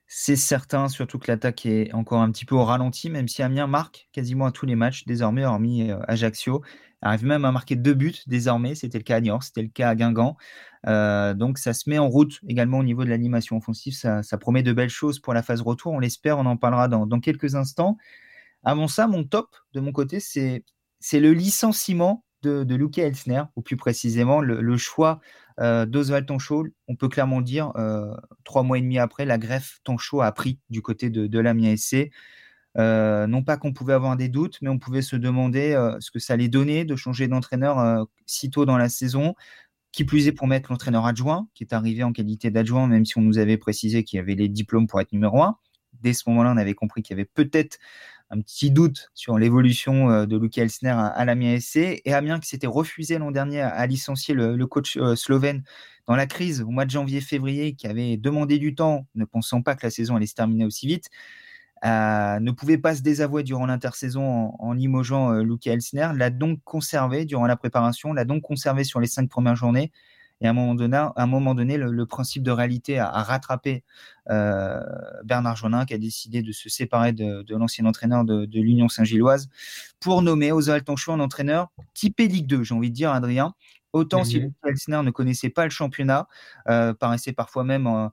C'est certain, surtout que l'attaque est encore un petit peu au ralenti, même si Amiens marque quasiment à tous les matchs désormais, hormis euh, Ajaccio. Arrive même à marquer deux buts désormais. C'était le cas à Niort, c'était le cas à Guingamp. Euh, donc ça se met en route également au niveau de l'animation offensive. Ça, promet de belles choses pour la phase retour. On l'espère, on en parlera dans, quelques instants. Avant ça, mon top de mon côté, c'est le licenciement de, de Luke Elsner, ou plus précisément le, choix euh, d'Oswald Tonchot. On peut clairement dire, euh, trois mois et demi après, la greffe Tonchot a pris du côté de, de l'Amiens SC. Euh, non pas qu'on pouvait avoir des doutes, mais on pouvait se demander euh, ce que ça allait donner de changer d'entraîneur si tôt dans la saison. Qui plus est pour mettre l'entraîneur adjoint, qui est arrivé en qualité d'adjoint, même si on nous avait précisé qu'il avait les diplômes pour être numéro un. Dès ce moment-là, on avait compris qu'il y avait peut-être un petit doute sur l'évolution de Luke Elsner à, l'Amiens SC. Et Amiens qui s'était refusé l'an dernier à, licencier le, coach slovène dans la crise au mois de janvier-février, qui avait demandé du temps, ne pensant pas que la saison allait se terminer aussi vite. Euh, ne pouvait pas se désavouer durant l'intersaison en, en limogeant euh, Elsner, l'a donc conservé durant la préparation, l'a donc conservé sur les cinq premières journées. Et à un moment donné, à un moment donné le, principe de réalité a, rattrapé euh, Bernard Jonin, qui a décidé de se séparer de, l'ancien entraîneur de, l'Union Saint-Gilloise pour nommer Oswald Tonchou un entraîneur typé Ligue 2, j'ai envie de dire, Adrien. Autant si. Luke Elsner ne connaissait pas le championnat, euh, paraissait parfois même en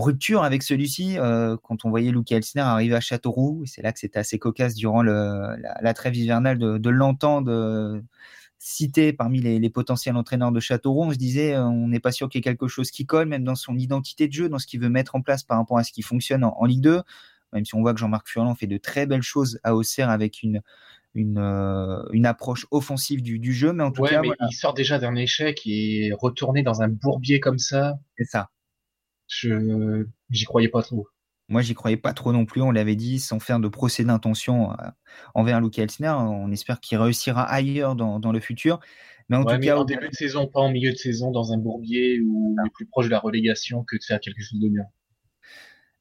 rupture avec celui-ci euh, quand on voyait Luke Elsner arriver à Châteauroux. C'est là que c'était assez cocasse durant le, la, trêve hivernale de, de l'entendre cité parmi les, potentiels entraîneurs de Châteauroux. On se disait, euh, on n'est pas sûr qu'il y ait quelque chose qui colle, même dans son identité de jeu, dans ce qu'il veut mettre en place par rapport à ce qui fonctionne en, Ligue 2. Même si on voit que Jean-Marc Furlan fait de très belles choses à Auxerre avec une, une, une approche offensive du, du, jeu. Mais en tout cas, il sort déjà d'un échec et est retourné dans un bourbier comme ça. C'est ça je j'y croyais pas trop. Moi, j'y croyais pas trop non plus. On l'avait dit, sans faire de procès d'intention euh, envers Luke Elsner. On espère qu'il réussira ailleurs dans, dans, le futur. Mais en tout cas, en début de saison, pas en milieu de saison, dans un bourbier ou plus proche de la relégation que de faire quelque chose de bien.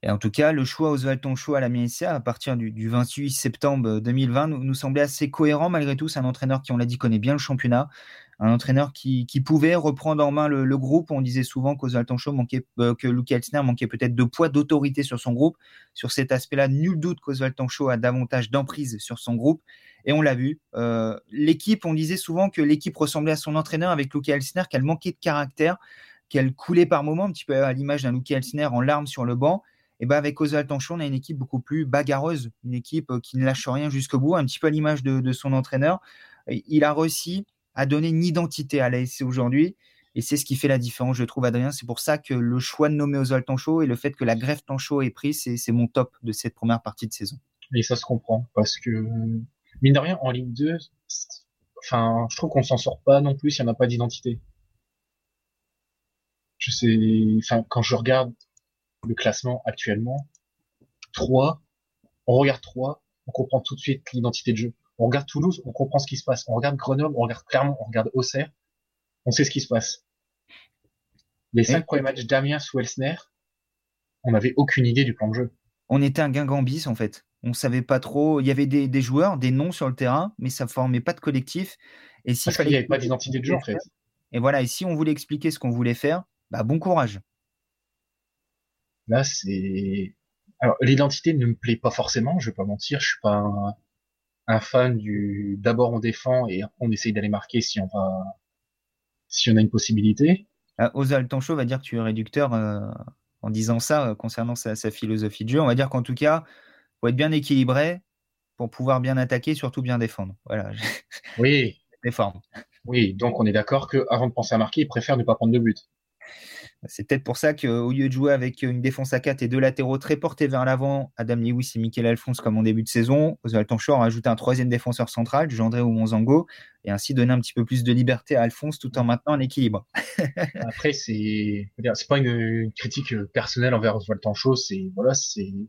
Et en tout cas, le choix Oswald Tonchou à la MSA à partir du, du, 28 septembre 2020 nous, nous, semblait assez cohérent malgré tout. C'est un entraîneur qui, on l'a dit, connaît bien le championnat, un entraîneur qui, pouvait reprendre en main le, le groupe. On disait souvent qu'Oswald Tonchou manquait, euh, que Luke Elsner manquait peut-être de poids, d'autorité sur son groupe. Sur cet aspect-là, nul doute qu'Oswald Tonchou a davantage d'emprise sur son groupe. Et on l'a vu. Euh, l'équipe, on disait souvent que l'équipe ressemblait à son entraîneur avec Luke Elsner, qu'elle manquait de caractère, qu'elle coulait par moments, un petit peu à l'image d'un Luke Elsner en larmes sur le banc. Et ben avec Oswald Tanchon, on a une équipe beaucoup plus bagarreuse, une équipe euh, qui ne lâche rien jusqu'au bout, un petit peu à l'image de, son entraîneur. Il a réussi à donner une identité à l'ASC aujourd'hui. Et c'est ce qui fait la différence, je trouve, Adrien. C'est pour ça que le choix de nommer Oswald Tanchot et le fait que la greffe Tanchot est prise, c'est mon top de cette première partie de saison. Et ça se comprend, parce que, mine de rien, en Ligue 2, enfin, je trouve qu'on s'en sort pas non plus s'il n'y en a pas d'identité. Je sais, enfin, quand je regarde le classement actuellement. 3, on regarde 3, on comprend tout de suite l'identité de jeu. On regarde Toulouse, on comprend ce qui se passe. On regarde Grenoble, on regarde Clermont, on regarde Auxerre, on sait ce qui se passe. Les cinq premiers matchs d'Amiens sous Elsner, on n'avait aucune idée du plan de jeu. On était un guingambis en fait. On savait pas trop. Il y avait des, joueurs, des noms sur le terrain, mais ça formait pas de collectif. Et Parce qu'il n'y avait pas d'identité de jeu en fait. Et voilà. Et si on voulait expliquer ce qu'on voulait faire, bah bon courage. Là, c'est alors l'identité ne me plaît pas forcément. Je vais pas mentir, je suis pas un, fan du. D'abord on défend et on essaye d'aller marquer si on va, si on a une possibilité. Ah, Tancho va dire que tu es réducteur euh, en disant ça euh, concernant sa, philosophie de jeu. On va dire qu'en tout cas, faut être bien équilibré pour pouvoir bien attaquer, surtout bien défendre. Voilà. Oui. Les formes. Oui, donc on est d'accord qu'avant de penser à marquer, il préfère ne pas prendre de but. C'est peut-être pour ça qu'au lieu de jouer avec une défense à 4 et deux latéraux très portés vers l'avant, Adam Lewis et Michael Alphonse comme en début de saison, Oswald Tanchor a ajouté un troisième défenseur central, Gendré ou Monzango, et ainsi donné un petit peu plus de liberté à Alphonse tout en maintenant un équilibre. Après, c'est c'est pas une, critique personnelle envers Oswald Tanchot, c'est voilà, c'est il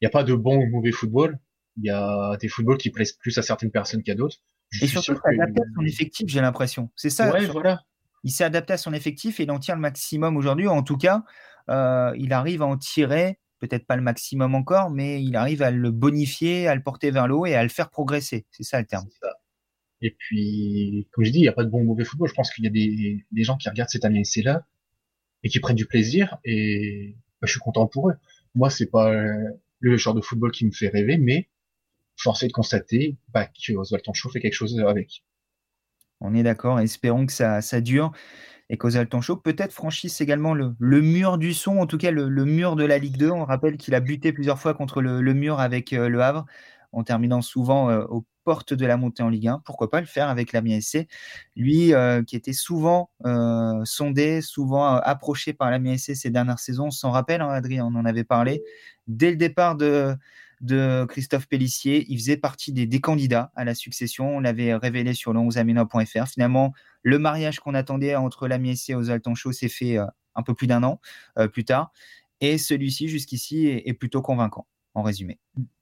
n'y a pas de bon ou mauvais football, il y a des footballs qui plaisent plus à certaines personnes qu'à d'autres. et surtout, il adapté à son effectif, j'ai l'impression. C'est ça. Ouais, voilà il s'est adapté à son effectif et il en tire le maximum aujourd'hui. En tout cas, euh, il arrive à en tirer, peut-être pas le maximum encore, mais il arrive à le bonifier, à le porter vers le haut et à le faire progresser. C'est ça le terme. Et puis, comme je dis, il n'y a pas de bon ou mauvais football. Je pense qu'il y a des, gens qui regardent cet c'est là et qui prennent du plaisir et bah, je suis content pour eux. Moi, c'est pas le genre de football qui me fait rêver, mais force de constater bah, que Oswald Tanchot fait quelque chose avec. On est d'accord. Espérons que ça, dure et qu'Ozal Show peut-être franchisse également le, mur du son, en tout cas le, mur de la Ligue 2. On rappelle qu'il a buté plusieurs fois contre le, mur avec euh, le Havre, en terminant souvent euh, aux portes de la montée en Ligue 1. Pourquoi pas le faire avec l'Amiens SC Lui euh, qui était souvent sondé, souvent approché par l'Amiens SC ces dernières saisons. On s'en rappelle, hein, Adrien, on en avait parlé. Dès le départ de, de Christophe Pellissier. Il faisait partie des, candidats à la succession. On l'avait révélé sur le 11amena.fr. Finalement, le mariage qu'on attendait entre l'Amiens et Oswald Show s'est fait euh, un peu plus d'un an euh, plus tard. Et celui-ci, jusqu'ici, est, plutôt convaincant, en résumé.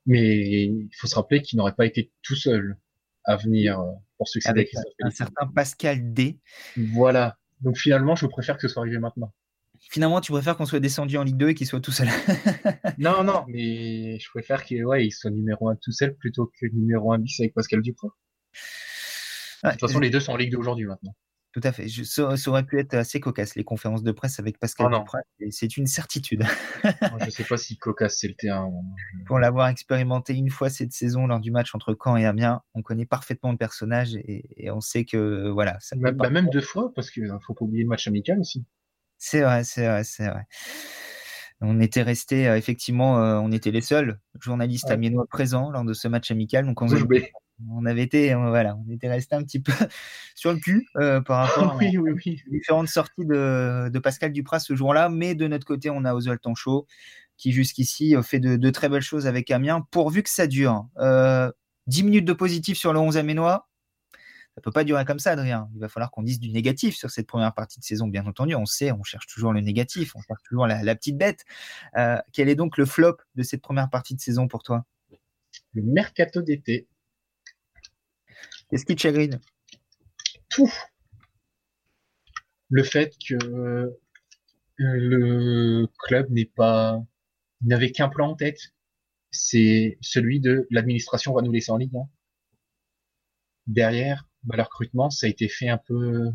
Mais il faut se rappeler qu'il n'aurait pas été tout seul à venir euh, pour succéder à Christophe Un certain Pascal D. Voilà. Donc finalement, je préfère que ce soit arrivé maintenant. Finalement, tu préfères qu'on soit descendu en Ligue 2 et qu'il soit tout seul? non, non, mais je préfère qu'il ouais, il soit numéro 1 tout seul plutôt que numéro 1 bis avec Pascal Duprat. de toute façon, les deux sont en Ligue 2 aujourd'hui maintenant. Tout à fait. ça, aurait pu être assez cocasse, les conférences de presse avec Pascal oh Duprat. C'est une certitude. je ne sais pas si cocasse c'est le terrain. Pour l'avoir expérimenté une fois cette saison lors du match entre Caen et Amiens, on connaît parfaitement le personnage et, on sait que voilà. Ça bah, même deux fois, parce qu'il ne faut pas oublier le match amical aussi. C'est vrai, c'est vrai, c'est vrai. On était resté euh, effectivement, euh, on était les seuls journalistes ouais. amiénois présents lors de ce match amical. Donc on, on avait été, euh, voilà, on était resté un petit peu sur le cul par rapport oui, oui, oui. aux différentes sorties de, de Pascal Duprat ce jour-là. Mais de notre côté, on a Oswald Tanchot qui jusqu'ici fait de, de, très belles choses avec Amiens, pourvu que ça dure. 10 minutes de positif sur le 11 aménois, ça peut pas durer comme ça, Adrien. Il va falloir qu'on dise du négatif sur cette première partie de saison, bien entendu. On sait, on cherche toujours le négatif, on cherche toujours la, petite bête. Euh, quel est donc le flop de cette première partie de saison pour toi? Le mercato d'été. Qu'est-ce qui te chagrine? Tout. Le fait que euh, le club n'est pas, n'avait qu'un plan en tête. C'est celui de l'administration va nous laisser en ligne. Derrière, bah, le recrutement, ça a été fait un peu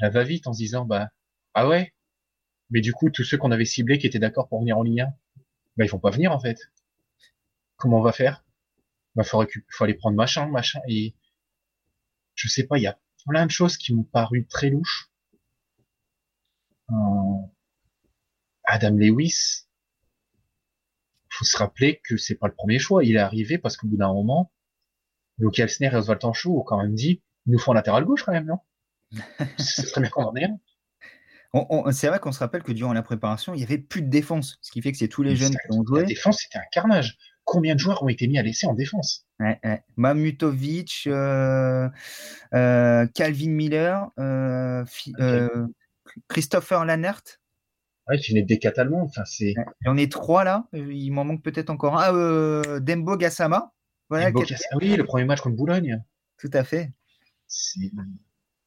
à la va-vite en se disant, bah, ah ouais, mais du coup, tous ceux qu'on avait ciblés qui étaient d'accord pour venir en ligne 1, bah, ils vont pas venir, en fait. Comment on va faire? Bah, faut, aller prendre machin, machin, et je sais pas, il y a plein de choses qui m'ont paru très louches. Euh, Adam Lewis, faut se rappeler que c'est pas le premier choix. Il est arrivé parce qu'au bout d'un moment, donc Elsner et Oswald Tanchou ont quand même dit, il nous un latéral gauche quand même, non? Ce serait bien qu'on en ait un. c'est vrai qu'on se rappelle que durant la préparation, il n'y avait plus de défense, ce qui fait que c'est tous les jeunes qui ont joué. La défense, c'était un carnage. Combien de joueurs ont été mis à l'essai en défense? Mamutovic, euh, euh, Calvin Miller, euh, Christopher Lannert. Ouais, tu venais des Catalans. Enfin, c'est. Il y en a trois là. Il m'en manque peut-être encore un. Dembo Gassama. Voilà, oui, le premier match contre Boulogne. Tout à fait.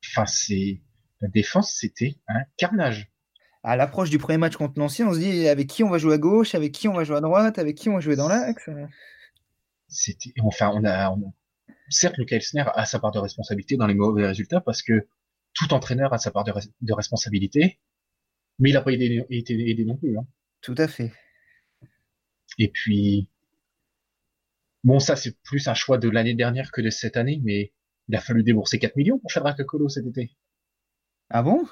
Enfin, c'est la défense, c'était un carnage. À l'approche du premier match contre Nancy, on se dit avec qui on va jouer à gauche, avec qui on va jouer à droite, avec qui on va jouer dans l'axe. C'était, enfin, on a, certes, le Kelsner a sa part de responsabilité dans les mauvais résultats parce que tout entraîneur a sa part de, responsabilité, mais il n'a pas été aidé non plus. Hein. Tout à fait. Et puis, Bon, ça, c'est plus un choix de l'année dernière que de cette année, mais il a fallu débourser 4 millions pour faire Colo cet été. Ah bon?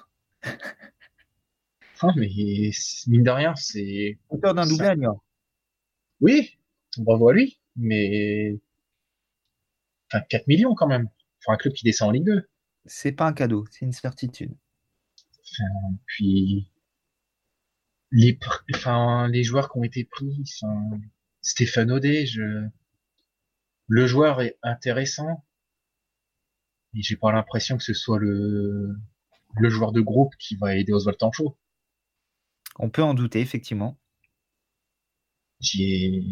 Ah, mais mine de rien, c'est... Auteur d'un doublé Oui, bravo à lui, mais... Enfin, 4 millions quand même, pour un club qui descend en Ligue 2. C'est pas un cadeau, c'est une certitude. puis les, enfin, les joueurs qui ont été pris, Stéphane Audet, je, le joueur est intéressant, et j'ai pas l'impression que ce soit le, le joueur de groupe qui va aider Oswald Tancho. On peut en douter, effectivement. J'ai,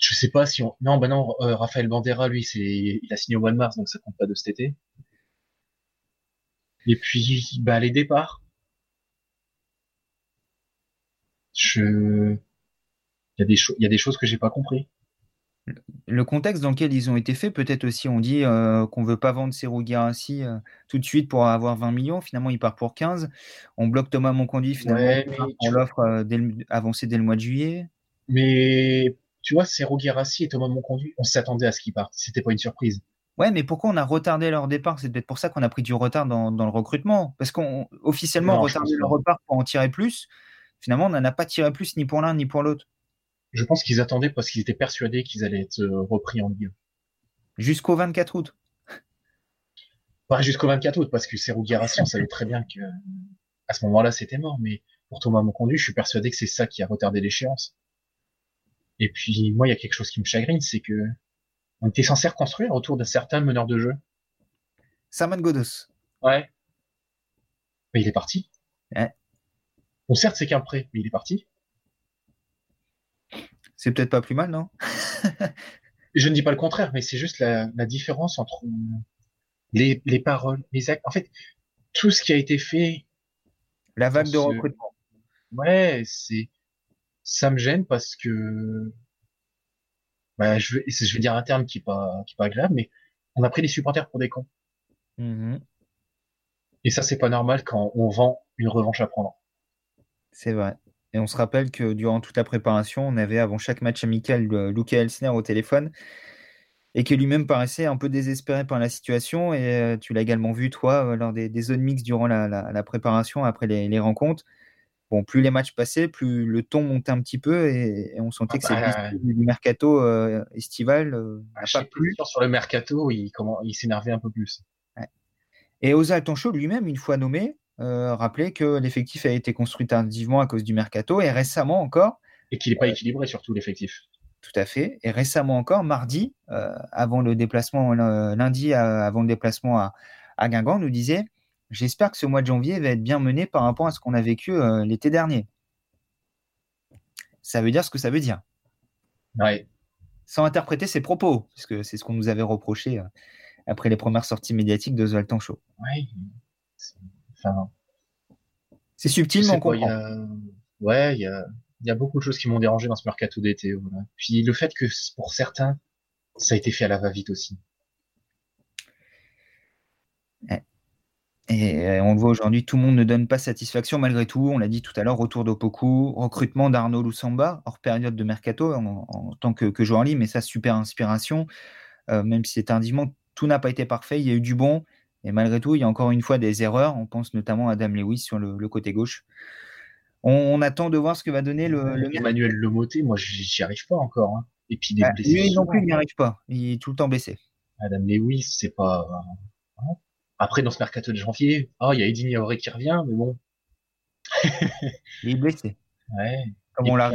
je sais pas si on, non, bah non, euh, Raphaël Bandera, lui, c'est, il a signé au mois de mars, donc ça compte pas de cet été. Et puis, bah, les départs. Je, il y a des choses, il y a des choses que j'ai pas compris. Le contexte dans lequel ils ont été faits, peut-être aussi, on dit euh, qu'on veut pas vendre Serou Girassi euh, tout de suite pour avoir 20 millions. Finalement, il part pour 15. On bloque Thomas Monconduit, finalement, on l'offre euh, avancée dès le mois de juillet. Mais tu vois, Serou et Thomas Monconduit, on s'attendait à ce qu'ils partent. C'était pas une surprise. Ouais, mais pourquoi on a retardé leur départ? C'est peut-être pour ça qu'on a pris du retard dans, le recrutement. Parce qu'on officiellement retardé leur départ pour en tirer plus. Finalement, on n'en a pas tiré plus ni pour l'un ni pour l'autre. Je pense qu'ils attendaient parce qu'ils étaient persuadés qu'ils allaient être euh, repris en Ligue Jusqu'au 24 août. Pas jusqu'au 24 août, parce que Serou on savait très bien que à ce moment-là, c'était mort. Mais pour Thomas Moncondu, je suis persuadé que c'est ça qui a retardé l'échéance. Et puis, moi, il y a quelque chose qui me chagrine, c'est que on était censé reconstruire autour de certains meneurs de jeu. Saman Godos. Ouais. Mais il est parti. Ouais. Bon, certes, c'est qu'un prêt, mais il est parti. C'est peut-être pas plus mal, non? Je ne dis pas le contraire, mais c'est juste la, différence entre les, paroles, les actes. En fait, tout ce qui a été fait. La vague de recrutement. Ouais, c'est ça me gêne parce que bah, je, vais, je vais dire un terme qui est pas qui est pas agréable, mais on a pris les supporters pour des cons. Mm-hmm. Et ça, c'est pas normal quand on vend une revanche à prendre. C'est vrai. Et on se rappelle que durant toute la préparation, on avait avant chaque match amical Luca Elsner au téléphone et que lui-même paraissait un peu désespéré par la situation. Et euh, tu l'as également vu, toi, euh, lors des, zones mixtes durant la, préparation, après les, rencontres. Bon, plus les matchs passaient, plus le ton montait un petit peu et, on sentait que c'est ah bah, du mercato euh, estival. Ah, pas plus. Sur le mercato, il, il s'énervait un peu plus. Et Osa Toncho lui-même, une fois nommé, euh, rappeler que l'effectif a été construit tardivement à cause du mercato et récemment encore. Et qu'il n'est pas euh, équilibré surtout l'effectif. Tout à fait. Et récemment encore, mardi, euh, avant le déplacement, lundi, avant le déplacement à, à Guingamp, nous disait J'espère que ce mois de janvier va être bien mené par rapport à ce qu'on a vécu l'été dernier. Ça veut dire ce que ça veut dire. Ouais. Sans interpréter ses propos, puisque c'est ce qu'on nous avait reproché après les premières sorties médiatiques de Zoltan C'est subtil, mais on Ouais, il y a, beaucoup de choses qui m'ont dérangé dans ce mercato d'été. Puis le fait que pour certains, ça a été fait à la va-vite aussi. Et euh, on le voit aujourd'hui, tout le monde ne donne pas satisfaction malgré tout. On l'a dit tout à l'heure, retour d'Opoku, recrutement d'Arnaud Loussamba, hors période de mercato en, tant que, joueur en ligne, mais ça, super inspiration. Euh, même si c'est tardivement, tout n'a pas été parfait. Il y a eu du bon, et malgré tout, il y a encore une fois des erreurs. On pense notamment à Adam Lewis sur le, côté gauche. On, attend de voir ce que va donner le. le Emmanuel Lemoté, moi, j'y arrive pas encore. Hein. Et puis des bah, Lui non plus, il n'y arrive pas. Il est tout le temps baissé. Adam Lewis, c'est pas. Hein. Après, dans ce mercato de janvier, oh, il y a Eddie Miaoré qui revient, mais bon. il est blessé. Ouais. Comme on l'a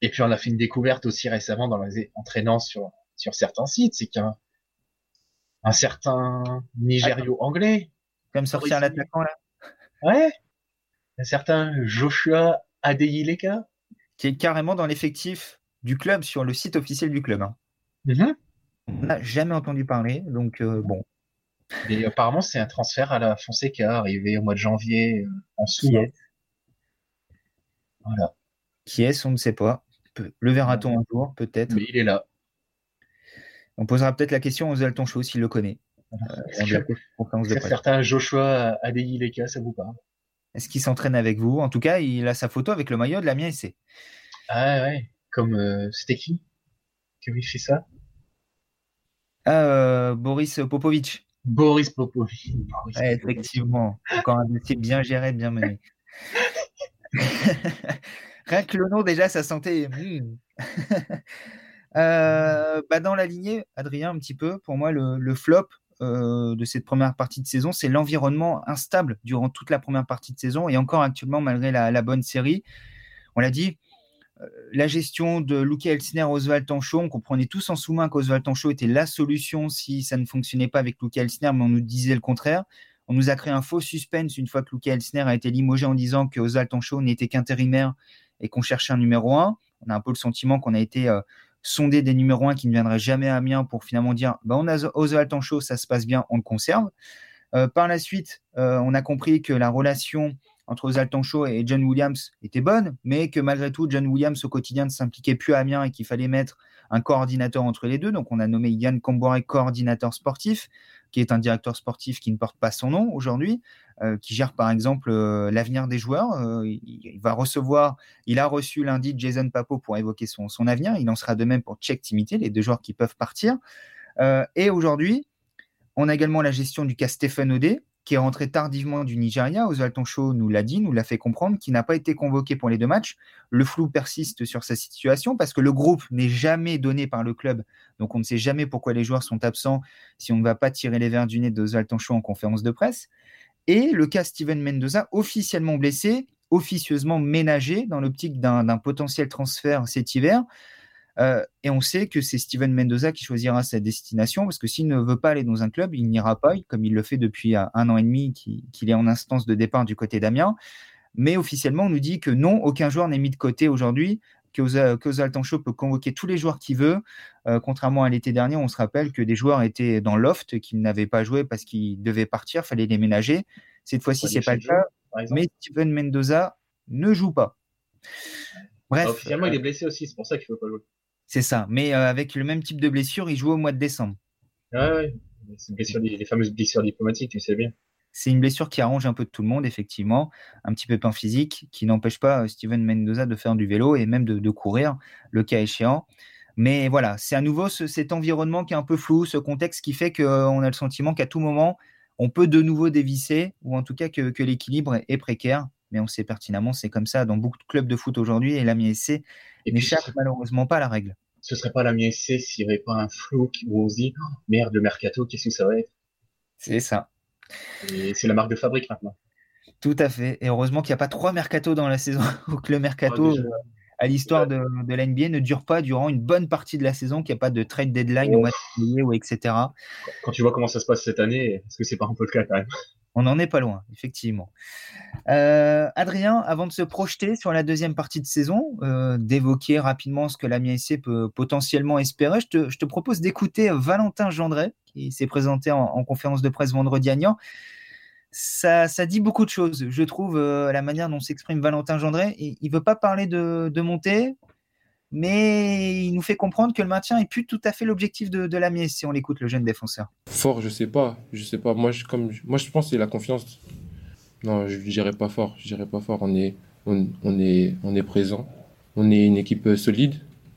Et puis, on a fait une découverte aussi récemment dans les entraînant sur, sur certains sites, c'est qu'un un certain Nigerio anglais. Comme sortir l'attaquant là. Ouais. Un certain Joshua Adeyileka. Qui est carrément dans l'effectif du club sur le site officiel du club. Hein. Mm-hmm. On n'a jamais entendu parler, donc euh, bon. Et apparemment, c'est un transfert à la Fonseca arrivé au mois de janvier euh, en sous. Voilà. Qui est-ce? On ne sait pas. Le verra-t-on un jour, peut-être? Mais il est là. On posera peut-être la question aux Alton Show s'il le connaît. Euh, certain Joshua Leka, ça vous parle? Est-ce qu'il s'entraîne avec vous? En tout cas, il a sa photo avec le maillot de la mienne c'est. Ah ouais, comme euh, c'était qui? Qui avait fait ça? Ah, euh, Boris Popovic. Boris Popovic. effectivement, encore un dossier bien géré, bien mené. Rien que le nom déjà, ça sentait. Euh, bah dans la lignée, Adrien, un petit peu, pour moi, le, flop euh, de cette première partie de saison, c'est l'environnement instable durant toute la première partie de saison et encore actuellement, malgré la, bonne série. On l'a dit, euh, la gestion de Luke Elsner, Oswald Tancho, on comprenait tous en sous-main qu'Oswald Tancho était la solution si ça ne fonctionnait pas avec Luke Elsner, mais on nous disait le contraire. On nous a créé un faux suspense une fois que Luke Elsner a été limogé en disant que Oswald n'était qu'intérimaire et qu'on cherchait un numéro 1. On a un peu le sentiment qu'on a été sonder des numéros 1 qui ne viendraient jamais à Amiens pour finalement dire bah, on a Oswald Tancho, ça se passe bien, on le conserve. Euh, par la suite, euh, on a compris que la relation entre Oswald et John Williams était bonne, mais que malgré tout, John Williams au quotidien ne s'impliquait plus à Amiens et qu'il fallait mettre un coordinateur entre les deux. Donc, on a nommé Yann Comboré coordinateur sportif, qui est un directeur sportif qui ne porte pas son nom aujourd'hui, euh, qui gère par exemple euh, l'avenir des joueurs. Euh, il, va recevoir, il a reçu lundi Jason Papo pour évoquer son, avenir. Il en sera de même pour Check Timité, les deux joueurs qui peuvent partir. et aujourd'hui, on a également la gestion du cas Stéphane Odé, qui est rentré tardivement du Nigeria. Oswald Toncho nous l'a dit, nous l'a fait comprendre, qui n'a pas été convoqué pour les deux matchs. Le flou persiste sur sa situation parce que le groupe n'est jamais donné par le club. Donc on ne sait jamais pourquoi les joueurs sont absents si on ne va pas tirer les verres du nez d'Oswald Toncho en conférence de presse. Et le cas Steven Mendoza, officiellement blessé, officieusement ménagé dans l'optique d'un potentiel transfert cet hiver. Euh, et on sait que c'est Steven Mendoza qui choisira sa destination parce que s'il ne veut pas aller dans un club, il n'ira pas, comme il le fait depuis un an et demi qu'il est en instance de départ du côté d'Amiens. Mais officiellement, on nous dit que non, aucun joueur n'est mis de côté aujourd'hui, que Tancho peut convoquer tous les joueurs qu'il veut. Euh, contrairement à l'été dernier, on se rappelle que des joueurs étaient dans loft, qu'ils n'avaient pas joué parce qu'ils devaient partir, fallait les ménager. Cette fois-ci, c'est pas le cas. Mais Steven Mendoza ne joue pas. Bref. officiellement, il est blessé aussi, c'est pour ça qu'il ne faut pas jouer. C'est ça. Mais euh, avec le même type de blessure, il joue au mois de décembre. Ah ouais, c'est les fameuses blessures diplomatiques, tu sais bien. C'est une blessure qui arrange un peu tout le monde, effectivement. Un petit peu pain physique qui n'empêche pas euh, Steven Mendoza de faire du vélo et même de, courir, le cas échéant. Mais voilà, c'est à nouveau cet environnement qui est un peu flou, ce contexte qui fait qu'on euh, a le sentiment qu'à tout moment, on peut de nouveau dévisser, ou en tout cas que, l'équilibre est, précaire. Mais on sait pertinemment, c'est comme ça dans beaucoup de clubs de foot aujourd'hui, et l'AMI SC n'échappe malheureusement pas à la règle ce serait pas la mienne s'il n'y avait pas un flou où on se dit oh, merde, le mercato, qu'est-ce que ça va être? C'est ça. Et c'est la marque de fabrique maintenant. Tout à fait. Et heureusement qu'il n'y a pas trois mercato dans la saison, ou que le mercato ah, à l'histoire de, de l'NBA ne dure pas durant une bonne partie de la saison, qu'il n'y a pas de trade deadline au match ou etc. Quand tu vois comment ça se passe cette année, est-ce que c'est pas un peu le cas quand même? On n'en est pas loin, effectivement. Euh, Adrien, avant de se projeter sur la deuxième partie de saison, euh, d'évoquer rapidement ce que la SC peut potentiellement espérer, je te, propose d'écouter Valentin Gendret, qui s'est présenté en, conférence de presse vendredi à Niort. Ça, dit beaucoup de choses, je trouve, euh, la manière dont s'exprime Valentin Gendret. Il ne veut pas parler de montée, mais il nous fait comprendre que le maintien est plus tout à fait l'objectif de, de la mise si on l'écoute, le jeune défenseur. Fort, je sais pas. Je sais pas. Moi, je, comme, moi, je pense c'est la confiance. Non, je dirais pas fort. Je dirais pas fort. On est, on, est, on est présent. On est une équipe solide.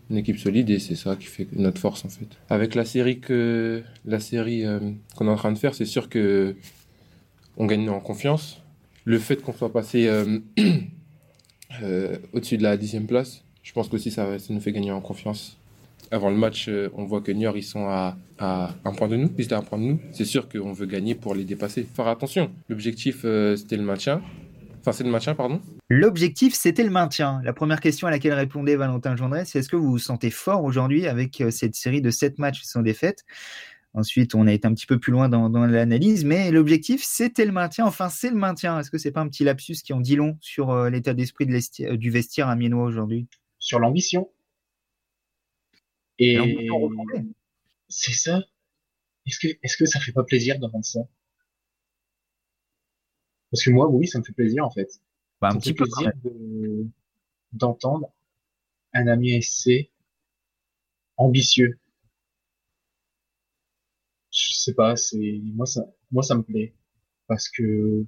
Une équipe solide et c'est ça qui fait notre force en fait. Avec la série que la série euh, qu'on est en train de faire, c'est sûr que on gagne en confiance. Le fait qu'on soit passé euh, euh, au-dessus de la dixième place, je pense que aussi ça, ça nous fait gagner en confiance. Avant le match, euh, on voit que Niort, ils sont à, un point de nous, ils étaient à un point de nous. C'est sûr qu'on veut gagner pour les dépasser. Faire attention, l'objectif, euh, c'était le maintien. Enfin, c'est le maintien, pardon. L'objectif, c'était le maintien. La première question à laquelle répondait Valentin Gendret, c'est est-ce que vous vous sentez fort aujourd'hui avec euh, cette série de 7 matchs sans défaite? Ensuite, on a été un petit peu plus loin dans, l'analyse, mais l'objectif, c'était le maintien. Enfin, c'est le maintien. Est-ce que c'est pas un petit lapsus qui en dit long sur l'état d'esprit de du vestiaire à aujourd'hui? Sur l'ambition. Et c'est ça. Est-ce que, est-ce que ça fait pas plaisir d'entendre ça? Parce que moi, oui, ça me fait plaisir en fait. Bah, un petit peu plaisir d'entendre un ami SC ambitieux. Je sais pas, c'est moi ça, moi ça me plaît parce que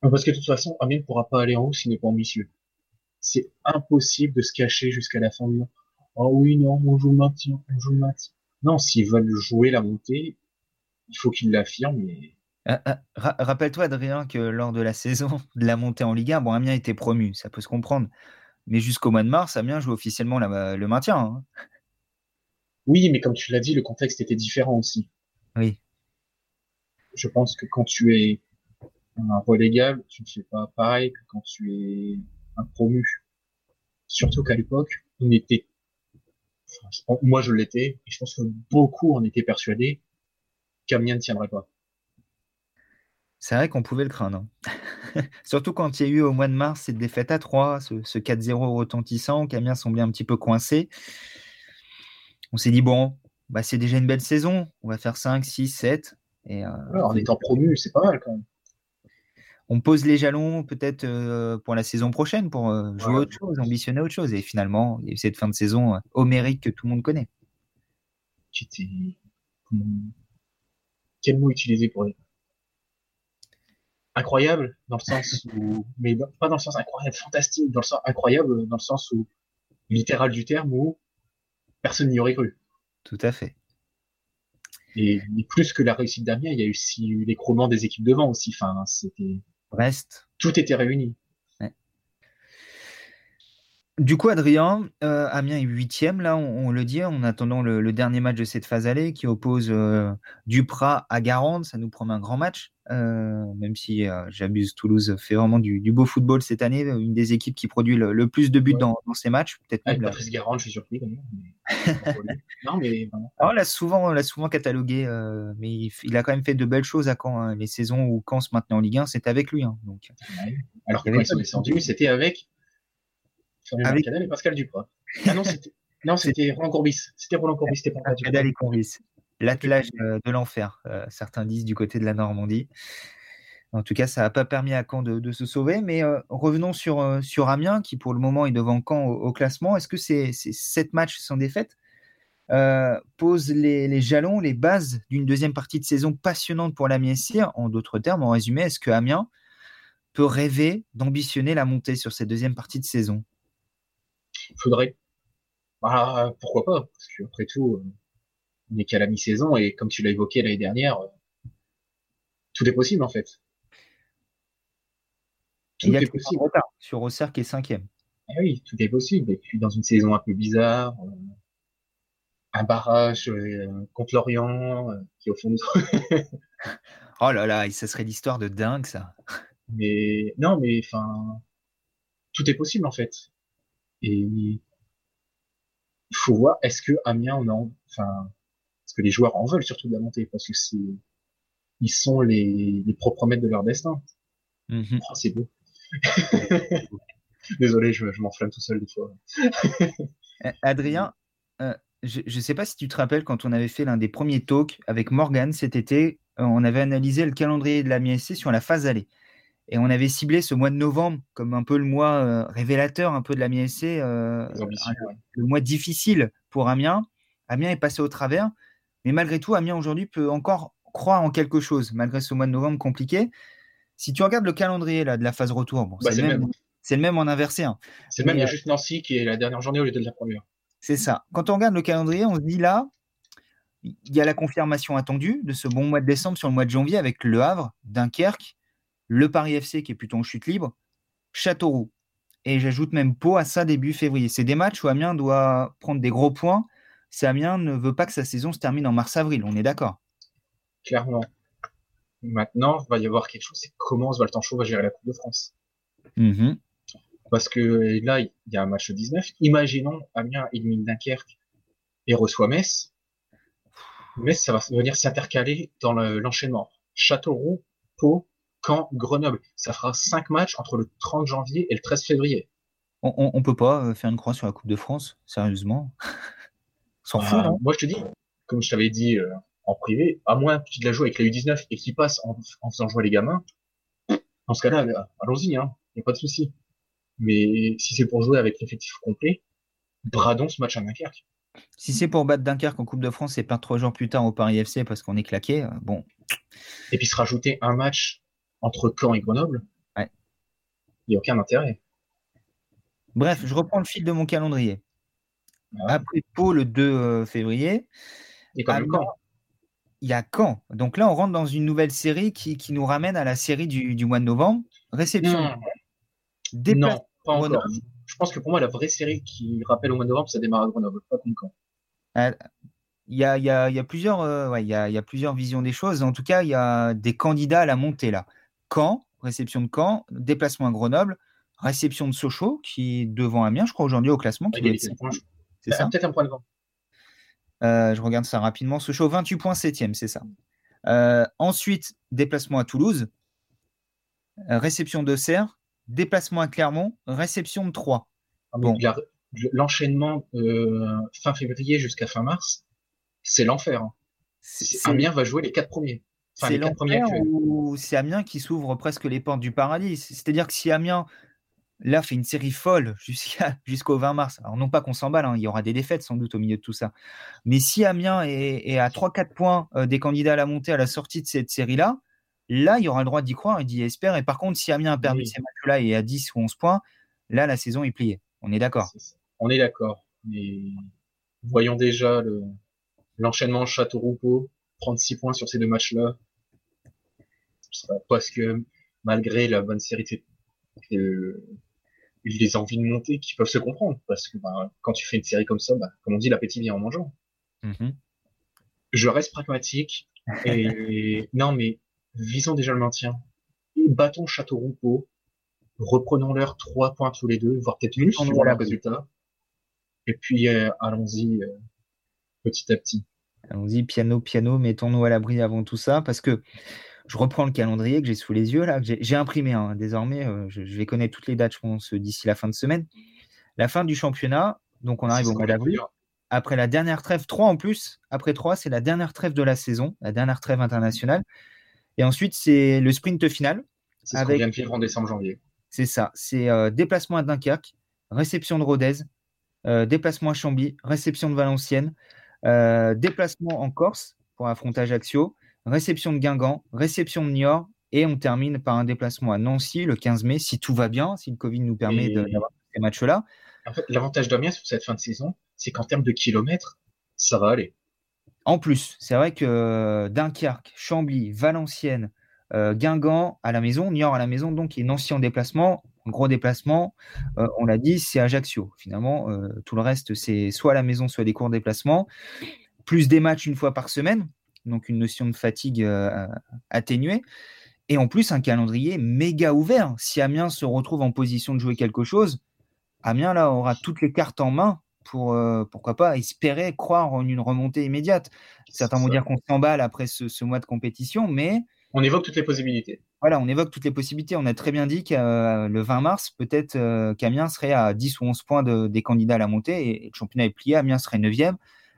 parce que de toute façon, Amine pourra pas aller en haut s'il n'est pas ambitieux c'est impossible de se cacher jusqu'à la fin du mois. Oh oui, non, on joue le maintien, on joue le maintien. Non, s'ils veulent jouer la montée, il faut qu'ils l'affirment. Mais... Ah, ah, rappelle-toi, Adrien, que lors de la saison de la montée en Ligue 1, bon, Amiens était promu, ça peut se comprendre. Mais jusqu'au mois de mars, Amiens joue officiellement le maintien. Hein. Oui, mais comme tu l'as dit, le contexte était différent aussi. Oui. Je pense que quand tu es un relégable, tu ne fais pas pareil que quand tu es un promu. Surtout qu'à l'époque, on était, moi je l'étais, et je pense que beaucoup en étaient persuadés qu'Amiens ne tiendrait pas. C'est vrai qu'on pouvait le craindre. Hein. Surtout quand il y a eu au mois de mars cette défaite à 3, ce, 4-0 retentissant, qu'Amiens semblait un petit peu coincé. On s'est dit, bon, bah, c'est déjà une belle saison, on va faire 5, 6, 7. Et, euh, en étant promu, c'est pas mal quand même on pose les jalons peut-être euh, pour la saison prochaine pour euh, jouer autre chose, ambitionner autre chose. Et finalement, il y a eu cette fin de saison euh, homérique que tout le monde connaît. Quel mot utiliser pour Incroyable, dans le sens où. Mais pas dans le sens incroyable, fantastique, dans le sens incroyable, dans le sens où. littéral du terme, où personne n'y aurait cru. Tout à fait. Et, plus que la réussite d'Amiens, il y a eu aussi l'écroulement des équipes devant aussi. Enfin, c'était Brest. Tout était réuni. Du coup, Adrien, euh, Amiens est huitième, là, on, le dit, en attendant le, dernier match de cette phase allée qui oppose euh, Duprat à Garande. Ça nous promet un grand match, euh, même si j'abuse, Toulouse fait vraiment du, beau football cette année, une des équipes qui produit le, plus de buts dans, dans, ces matchs. Peut-être Patrice Garande, je suis surpris. non, mais on l'a souvent, l'a souvent catalogué, mais il, a quand même fait de belles choses à Caen. Hein. Les saisons où Caen se maintenait en Ligue 1, c'était avec lui. Hein, donc. Alors que quand ils sont descendus, c'était avec avec... Cadal et Pascal Duprat. Ah non, c'était, non, c'était Roland Courbis. C'était Roland Courbis, c'était pas Cadal et Courbis. L'attelage euh, de l'enfer, euh, certains disent du côté de la Normandie. En tout cas, ça n'a pas permis à Caen de, se sauver. Mais euh, revenons sur, sur Amiens, qui pour le moment est devant Caen au, classement. Est-ce que ces, sept matchs sans défaite posent les, les, jalons, les bases d'une deuxième partie de saison passionnante pour l'Amiens En d'autres termes, en résumé, est-ce que Amiens peut rêver d'ambitionner la montée sur cette deuxième partie de saison? Faudrait. Bah, pourquoi pas Parce qu'après tout, euh, on n'est qu'à la mi-saison et comme tu l'as évoqué l'année dernière, euh, tout est possible en fait. Tout est possible. sur Auxerre qui est cinquième. Ah oui, tout est possible. Et puis dans une saison un peu bizarre, euh, un barrage contre l'Orient qui est au fond de... oh là là, ça serait l'histoire de dingue ça. Mais non, mais enfin, tout est possible en fait. Et il faut voir, est-ce que Amiens en enfin, est-ce que les joueurs en veulent surtout de la montée parce que c'est, ils sont les, les propres maîtres de leur destin. Mm-hmm. Oh, c'est beau. Désolé, je, je m'enflamme tout seul des fois. Adrien, euh, je ne sais pas si tu te rappelles quand on avait fait l'un des premiers talks avec Morgan cet été, euh, on avait analysé le calendrier de la MSC sur la phase allée. Et on avait ciblé ce mois de novembre comme un peu le mois euh, révélateur un peu de la MSC, euh, le mois difficile pour Amiens. Amiens est passé au travers, mais malgré tout, Amiens aujourd'hui peut encore croire en quelque chose, malgré ce mois de novembre compliqué. Si tu regardes le calendrier là, de la phase retour, bon, bah, c'est, le même, c'est le même en inversé. Hein. C'est le même, il y a juste Nancy qui est la dernière journée au lieu de la première. C'est ça. Quand on regarde le calendrier, on se dit là, il y a la confirmation attendue de ce bon mois de décembre sur le mois de janvier avec Le Havre, Dunkerque, le Paris FC qui est plutôt en chute libre, Châteauroux. Et j'ajoute même Pau à ça début février. C'est des matchs où Amiens doit prendre des gros points si Amiens ne veut pas que sa saison se termine en mars-avril. On est d'accord Clairement. Maintenant, il va y avoir quelque chose, c'est comment Chaud va gérer la Coupe de France. Mm-hmm. Parce que là, il y a un match 19. Imaginons Amiens élimine Dunkerque et reçoit Metz. Metz, ça va venir s'intercaler dans l'enchaînement. Châteauroux, Pau, quand Grenoble. Ça fera cinq matchs entre le 30 janvier et le 13 février. On, on, peut pas euh, faire une croix sur la Coupe de France, sérieusement? S'en fout, ah, Moi, je te dis, comme je t'avais dit euh, en privé, à moins que tu la joues avec la U19 et qu'il passe en, faisant jouer les gamins, dans ce cas-là, euh, allons-y, hein, y a pas de souci. Mais si c'est pour jouer avec l'effectif complet, bradons ce match à Dunkerque. Si c'est pour battre Dunkerque en Coupe de France et perdre trois jours plus tard au Paris FC parce qu'on est claqué, bon. Et puis se rajouter un match entre Caen et Grenoble, il n'y a aucun intérêt. Bref, je reprends le fil de mon calendrier. Ah Après Pau le 2 euh, février. Et quand Il y a Caen. Donc là, on rentre dans une nouvelle série qui, nous ramène à la série du, mois de novembre. Réception. Non, pas encore. je pense que pour moi, la vraie série qui rappelle au mois de novembre, ça démarre à Grenoble, pas contre Caen. Euh, il y a, y, a, y a, plusieurs, euh, ouais, il y, a, y a plusieurs visions des choses. En tout cas, il y a des candidats à la montée là. Caen, réception de Caen, déplacement à Grenoble, réception de Sochaux qui est devant Amiens, je crois aujourd'hui au classement. C'est ça. Peut-être un point devant. Euh, je regarde ça rapidement. Sochaux 28 points 7 c'est ça. Euh, ensuite, déplacement à Toulouse, euh, réception de Serre, déplacement à Clermont, réception de Troyes. Ah, bon. L'enchaînement euh, fin février jusqu'à fin mars, c'est l'enfer. Hein. Amiens va jouer les quatre premiers. Enfin, c'est l'enfer ou c'est Amiens qui s'ouvre presque les portes du paradis. C'est-à-dire que si Amiens là fait une série folle jusqu'à jusqu'au 20 mars. Alors non pas qu'on s'emballe, hein, il y aura des défaites sans doute au milieu de tout ça. Mais si Amiens est, à 3-4 points euh, des candidats à la montée à la sortie de cette série-là, là il y aura le droit d'y croire et d'y espérer. Et par contre, si Amiens a perdu ces matchs-là et à 10 ou 11 points, là la saison est pliée. On est d'accord. On est d'accord. Mais voyons déjà l'enchaînement Château-Roupeau, 36 points sur ces deux matchs-là. Parce que malgré la bonne série de les envies de monter qui peuvent se comprendre parce que bah, quand tu fais une série comme ça, bah, comme on dit, l'appétit vient en mangeant. Mm-hmm. Je reste pragmatique et non mais visons déjà le maintien. Battons Château Roupeau, reprenons leur trois points tous les deux, voire peut-être plus suivant le résultat. Et puis euh, allons-y euh, petit à petit. Allons-y piano piano, mettons-nous à l'abri avant tout ça parce que je reprends le calendrier que j'ai sous les yeux là, j'ai imprimé hein, désormais. Euh, je, vais connaître toutes les dates, je pense, d'ici la fin de semaine. La fin du championnat, donc on arrive au mois d'avril. Après la dernière trêve, 3 en plus. Après 3, c'est la dernière trêve de la saison, la dernière trêve internationale. Et ensuite, c'est le sprint final. C'est ce qu'on vient de vivre en décembre-janvier. C'est ça. C'est euh, déplacement à Dunkerque, réception de Rodez, euh, déplacement à Chambly, réception de Valenciennes, déplacement en Corse pour affronter Ajaccio, réception de Guingamp, réception de Niort, et on termine par un déplacement à Nancy le 15 mai, si tout va bien, si le Covid nous permet d'avoir ces matchs-là. En fait, l'avantage d'Amiens sur cette fin de saison, c'est qu'en termes de kilomètres, ça va aller. En plus, c'est vrai que Dunkerque, Chambly, Valenciennes, euh, Guingamp à la maison, Niort à la maison, donc et Nancy en déplacement, un gros déplacement, euh, on l'a dit, c'est Ajaccio. Finalement, euh, tout le reste, c'est soit à la maison, soit des courts déplacements, plus des matchs une fois par semaine, donc une notion de fatigue euh, atténuée. Et en plus, un calendrier méga ouvert. Si Amiens se retrouve en position de jouer quelque chose, Amiens là aura toutes les cartes en main pour euh, pourquoi pas espérer croire en une remontée immédiate. Certains vont dire qu'on s'emballe après ce, mois de compétition, mais on évoque toutes les possibilités. Voilà, on évoque toutes les possibilités. On a très bien dit que euh, le 20 mars, peut-être qu'Amiens serait à 10 ou 11 points de, des candidats à la montée et, le championnat est plié. Amiens serait 9e.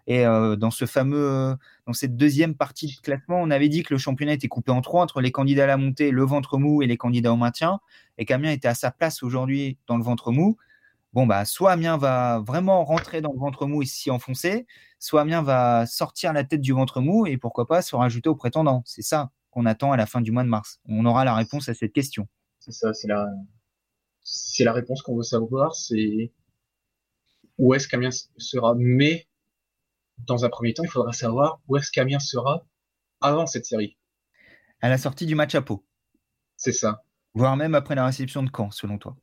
Et euh, dans ce fameux, dans cette deuxième partie de classement, on avait dit que le championnat était coupé en trois entre les candidats à la montée, le ventre mou et les candidats au maintien, et qu'Amiens était à sa place aujourd'hui dans le ventre mou. Bon bah, soit Amiens va vraiment rentrer dans le ventre mou et s'y enfoncer, soit Amiens va sortir la tête du ventre mou et pourquoi pas se rajouter aux prétendants. C'est ça qu'on attend à la fin du mois de mars. On aura la réponse à cette question. C'est ça, c'est la, c'est la réponse qu'on veut savoir. C'est où est-ce qu'Amiens sera, mais dans un premier temps, il faudra savoir où est-ce qu'Amiens sera avant cette série. À la sortie du match à Pau. C'est ça. Voire même après la réception de Caen, selon toi.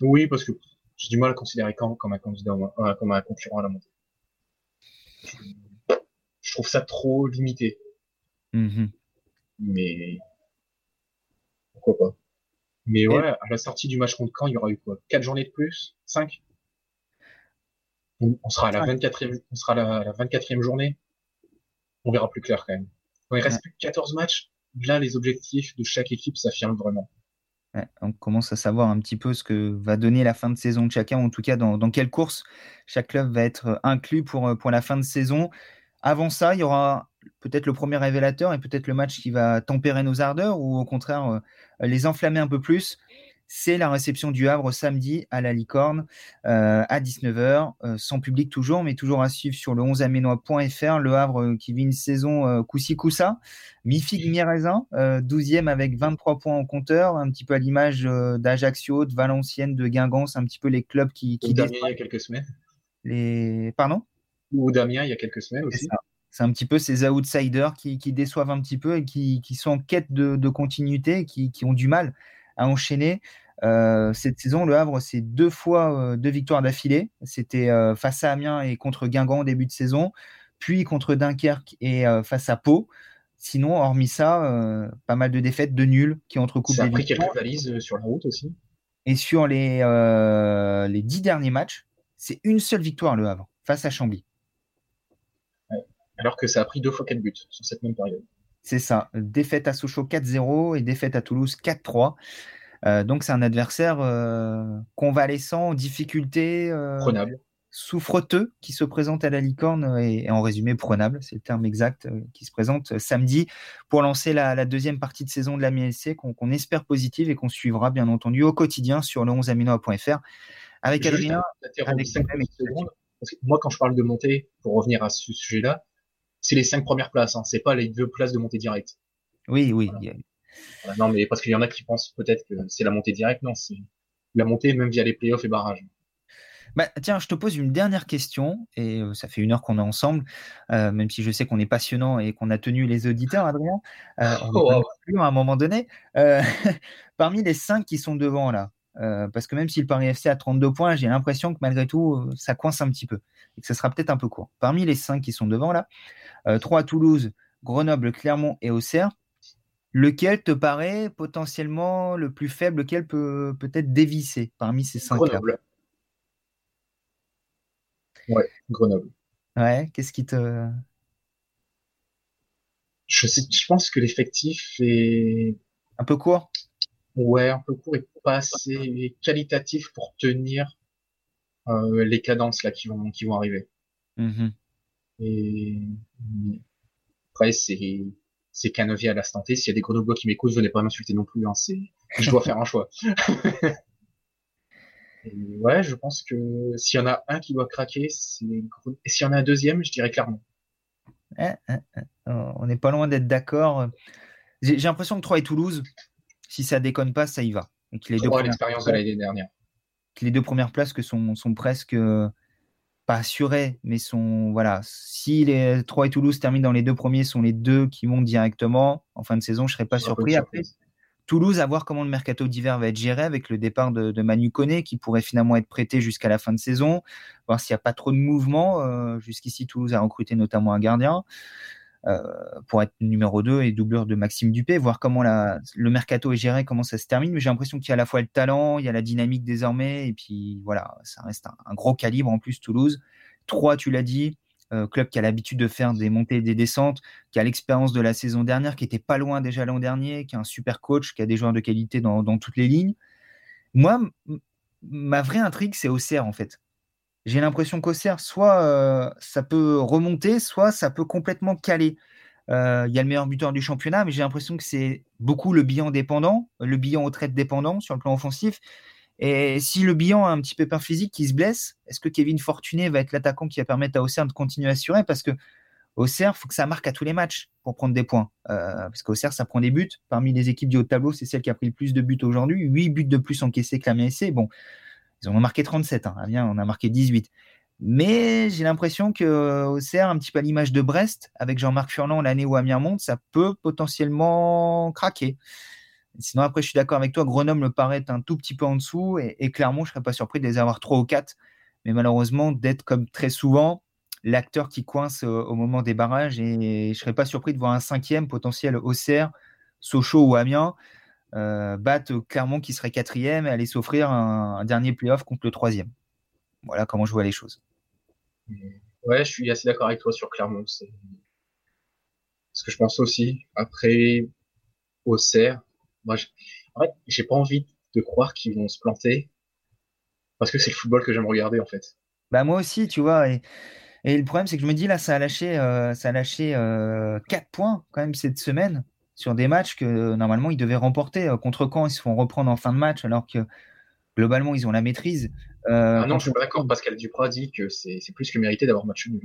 Oui, parce que j'ai du mal à considérer Caen comme un candidat, euh, comme un concurrent à la montée. Je trouve ça trop limité. Mm-hmm. Mais pourquoi pas. Mais ouais, à la sortie du match contre Caen, il y aura eu quoi? Quatre journées de plus? Cinq? On, sera à la 24e, on sera à la, 24e journée. On verra plus clair quand même. Quand il reste plus que 14 matchs, là, les objectifs de chaque équipe s'affirment vraiment. on commence à savoir un petit peu ce que va donner la fin de saison de chacun, en tout cas dans, dans quelle course chaque club va être inclus pour, pour la fin de saison. Avant ça, il y aura peut-être le premier révélateur et peut-être le match qui va tempérer nos ardeurs ou au contraire euh, les enflammer un peu plus c'est la réception du Havre samedi à la Licorne euh, à 19h, euh, sans public toujours, mais toujours à suivre sur le 11aménois.fr. Le Havre euh, qui vit une saison coussi coussa, mi-figue, mi-raisin, 12e avec 23 points en compteur, un petit peu à l'image d'Ajaccio, de Valenciennes, de Guingamp, c'est un petit peu les clubs qui... qui Ou Damien il y a quelques semaines? Les... Pardon? Ou Damien il y a quelques semaines aussi? C'est un petit peu ces outsiders qui, qui, déçoivent un petit peu et qui, qui sont en quête de, de continuité, qui, qui ont du mal à enchaîner. cette saison, le Havre, c'est deux fois deux victoires d'affilée. C'était face à Amiens et contre Guingamp au début de saison, puis contre Dunkerque et face à Pau. Sinon, hormis ça, pas mal de défaites, de nuls qui entrecoupent des pris quelques valises sur la route aussi. Et sur les, les dix derniers matchs, c'est une seule victoire, le Havre, face à Chambly. Alors que ça a pris deux fois quatre buts sur cette même période. C'est ça. Défaite à Sochaux 4-0 et défaite à Toulouse 4-3. Euh, donc c'est un adversaire euh, convalescent, en difficulté, euh, prenable. souffreteux, qui se présente à la licorne et, en résumé prenable, c'est le terme exact, qui se présente samedi pour lancer la, deuxième partie de saison de la MLC qu'on espère positive et qu'on suivera bien entendu au quotidien sur le 11aminoa.fr avec Adrien. Avec moi, quand je parle de montée, pour revenir à ce sujet-là, c'est les cinq premières places, hein, c'est pas les deux places de montée directe. Oui, oui. non, mais parce qu'il y en a qui pensent peut-être que c'est la montée directe, non, c'est la montée même via les playoffs et barrages. Bah, tiens, je te pose une dernière question, et euh, ça fait une heure qu'on est ensemble, euh, même si je sais qu'on est passionnant et qu'on a tenu les auditeurs, Adrien. Euh, on oh, plus à un moment donné. parmi les cinq qui sont devant là, parce que même si le Paris FC a 32 points, j'ai l'impression que malgré tout, ça coince un petit peu et que ce sera peut-être un peu court. Parmi les cinq qui sont devant là, euh, 3 Toulouse, Grenoble, Clermont et Auxerre, lequel te paraît potentiellement le plus faible, lequel peut peut-être dévisser parmi ces cinq Grenoble. Ouais, Grenoble. Ouais, qu'est-ce qui te. Je, sais, je pense que l'effectif est. Un peu court? Ouais, un peu court et pas assez qualitatif pour tenir euh, les cadences là qui vont, qui vont arriver. Mm-hmm. Et après, c'est c'est qu'un à l'instant T. S'il y a des grenoblois qui m'écoutent, venez pas m'insulter non plus. Hein, c'est je dois faire un choix. Et ouais, je pense que s'il y en a un qui doit craquer, c'est et s'il y en a un deuxième, je dirais clairement. Eh, eh, eh. On n'est pas loin d'être d'accord. J'ai l'impression que Troyes et Toulouse, si ça déconne pas, ça y va. Que les deux l'expérience de l'année dernière. Les deux premières places que sont, sont presque pas assurés, mais sont voilà. Si les Troyes et Toulouse terminent dans les deux premiers, sont les deux qui montent directement en fin de saison, je serais pas surpris. Après, Toulouse, à voir comment le mercato d'hiver va être géré avec le départ de, Manu Koné qui pourrait finalement être prêté jusqu'à la fin de saison, voir s'il n'y a pas trop de mouvement. Euh, jusqu'ici, Toulouse a recruté notamment un gardien. Euh, pour être numéro 2 et doubleur de Maxime Dupé, voir comment le mercato est géré, comment ça se termine. Mais j'ai l'impression qu'il y a à la fois le talent, il y a la dynamique désormais, et puis voilà, ça reste un, gros calibre en plus Toulouse. 3, tu l'as dit, euh, club qui a l'habitude de faire des montées et des descentes, qui a l'expérience de la saison dernière, qui était pas loin déjà l'an dernier, qui a un super coach, qui a des joueurs de qualité dans, dans toutes les lignes. Moi, ma vraie intrigue, c'est Auxerre en fait j'ai l'impression qu'Auxerre, soit euh, ça peut remonter, soit ça peut complètement caler. Euh, il y a le meilleur buteur du championnat, mais j'ai l'impression que c'est beaucoup le bilan dépendant, le bilan au traite dépendant sur le plan offensif. Et si le bilan a un petit pépin physique qui se blesse, est-ce que Kevin Fortuné va être l'attaquant qui va permettre à Auxerre de continuer à assurer? Parce que Auxerre, faut que ça marque à tous les matchs pour prendre des points. Euh, parce qu'Auxerre, ça prend des buts. Parmi les équipes du haut tableau, c'est celle qui a pris le plus de buts aujourd'hui. 8 buts de plus encaissés que la MSC. Bon, ils en ont marqué 37, hein. Amiens on a marqué 18. Mais j'ai l'impression que euh, Auxerre, un petit peu à l'image de Brest, avec Jean-Marc Furlan l'année où Amiens monte, ça peut potentiellement craquer. Sinon, après, je suis d'accord avec toi, Grenoble me paraît un tout petit peu en dessous, et, clairement, je serais pas surpris de les avoir trois ou quatre. Mais malheureusement, d'être comme très souvent l'acteur qui coince euh, au moment des barrages, et je serais pas surpris de voir un cinquième potentiel Auxerre, Sochaux ou Amiens euh, battre Clermont qui serait quatrième et aller s'offrir un, dernier playoff contre le troisième. Voilà comment je vois les choses. Ouais, je suis assez d'accord avec toi sur Clermont. C'est ce que je pense aussi. Après, Auxerre, moi, en fait, j'ai pas envie de croire qu'ils vont se planter parce que c'est le football que j'aime regarder en fait. Bah moi aussi, tu vois. Et, le problème, c'est que je me dis là, ça a lâché, euh, ça a lâché euh, 4 points quand même cette semaine sur des matchs que normalement ils devaient remporter. Euh, contre quand ils se font reprendre en fin de match alors que globalement ils ont la maîtrise. Euh, ah non, je suis pas d'accord. Pascal Duprat dit que c'est plus que mérité d'avoir match nul.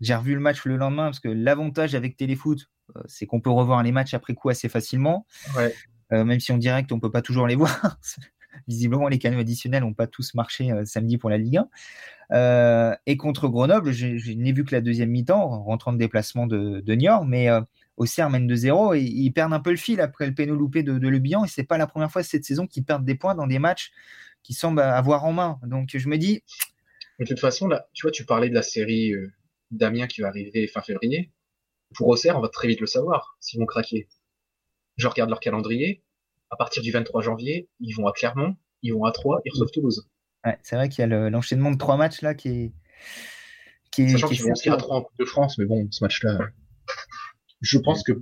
J'ai revu le match le lendemain parce que l'avantage avec Téléfoot, euh, c'est qu'on peut revoir les matchs après coup assez facilement. même si en direct, on peut pas toujours les voir. Visiblement, les canaux additionnels n'ont pas tous marché samedi pour la Ligue 1. Euh, et contre Grenoble, je, n'ai vu que la deuxième mi-temps, rentrant de déplacement de, Niort, mais euh, Auxerre mène 2-0 et ils perdent un peu le fil après le péno loupé de, Le Bihan. Et c'est pas la première fois cette saison qu'ils perdent des points dans des matchs qui semblent avoir en main. Donc je me dis. De toute façon, là, tu vois, tu parlais de la série euh, Damien qui va arriver fin février. Pour Auxerre, on va très vite le savoir s'ils vont craquer. Je regarde leur calendrier. À partir du 23 janvier, ils vont à Clermont, ils vont à Troyes, ils reçoivent Toulouse. Ouais, c'est vrai qu'il y a l'enchaînement de trois matchs là qui est. Qui est Sachant qu'ils vont aussi à Troyes en Coupe de France, mais bon, ce match-là. Je pense que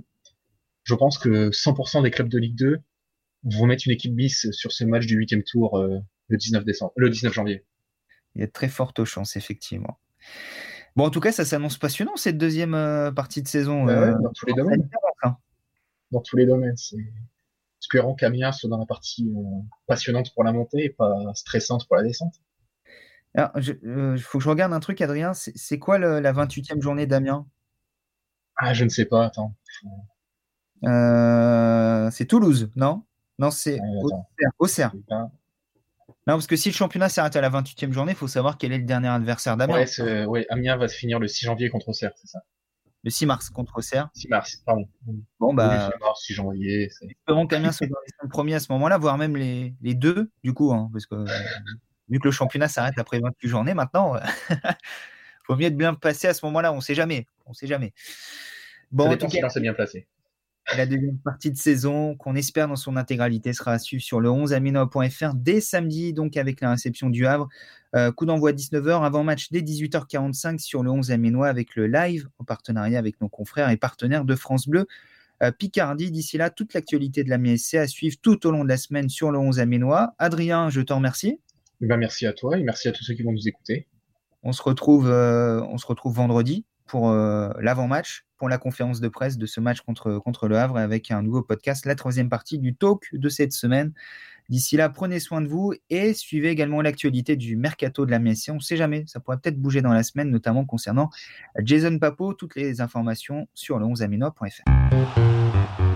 je pense que 100% des clubs de Ligue 2 vont mettre une équipe bis sur ce match du huitième tour euh, le 19 décembre, le 19 janvier. Il y a très fortes chances, effectivement. Bon, en tout cas, ça s'annonce passionnant cette deuxième euh, partie de saison. Euh, dans tous les domaines. Dans tous les domaines. Espérons qu'Amiens soit dans la partie passionnante pour la montée et pas stressante pour la descente. Il faut que je regarde un truc, Adrien. C'est quoi la 28e journée d'Amiens? Ah, je ne sais pas, attends. Euh, c'est Toulouse, non? Non, c'est Auxerre. Non, parce que si le championnat s'arrête à la 28e journée, il faut savoir quel est le dernier adversaire d'Amiens. Ouais, Amiens va se finir le 6 janvier contre Auxerre, c'est ça? Le 6 mars contre Auxerre 6 mars, pardon. Bon, bah. 6 mars, 6 janvier. Espérons qu'Amiens soit dans les 5 premiers à ce moment-là, voire même les, les deux, du coup, hein, parce que vu que le championnat s'arrête après 28 journées maintenant, faut mieux être bien passé à ce moment-là, on sait jamais. On sait jamais. Bon, en tout cas, c'est bien placé. La deuxième partie de saison, qu'on espère dans son intégralité, sera à suivre sur le 11aminois.fr dès samedi, donc avec la réception du Havre. Euh, coup d'envoi à 19h, avant match dès 18h45 sur le 11 aminois avec le live en partenariat avec nos confrères et partenaires de France Bleu. Euh, Picardie, d'ici là, toute l'actualité de la MSC à suivre tout au long de la semaine sur le 11 aminois. Adrien, je te remercie. Eh ben, merci à toi et merci à tous ceux qui vont nous écouter. On se retrouve, euh, on se retrouve vendredi pour euh, l'avant-match, pour la conférence de presse de ce match contre, contre le Havre avec un nouveau podcast, la troisième partie du talk de cette semaine. D'ici là, prenez soin de vous et suivez également l'actualité du mercato de la Messie. On ne sait jamais, ça pourrait peut-être bouger dans la semaine, notamment concernant Jason Papo. Toutes les informations sur le 11aminois.fr.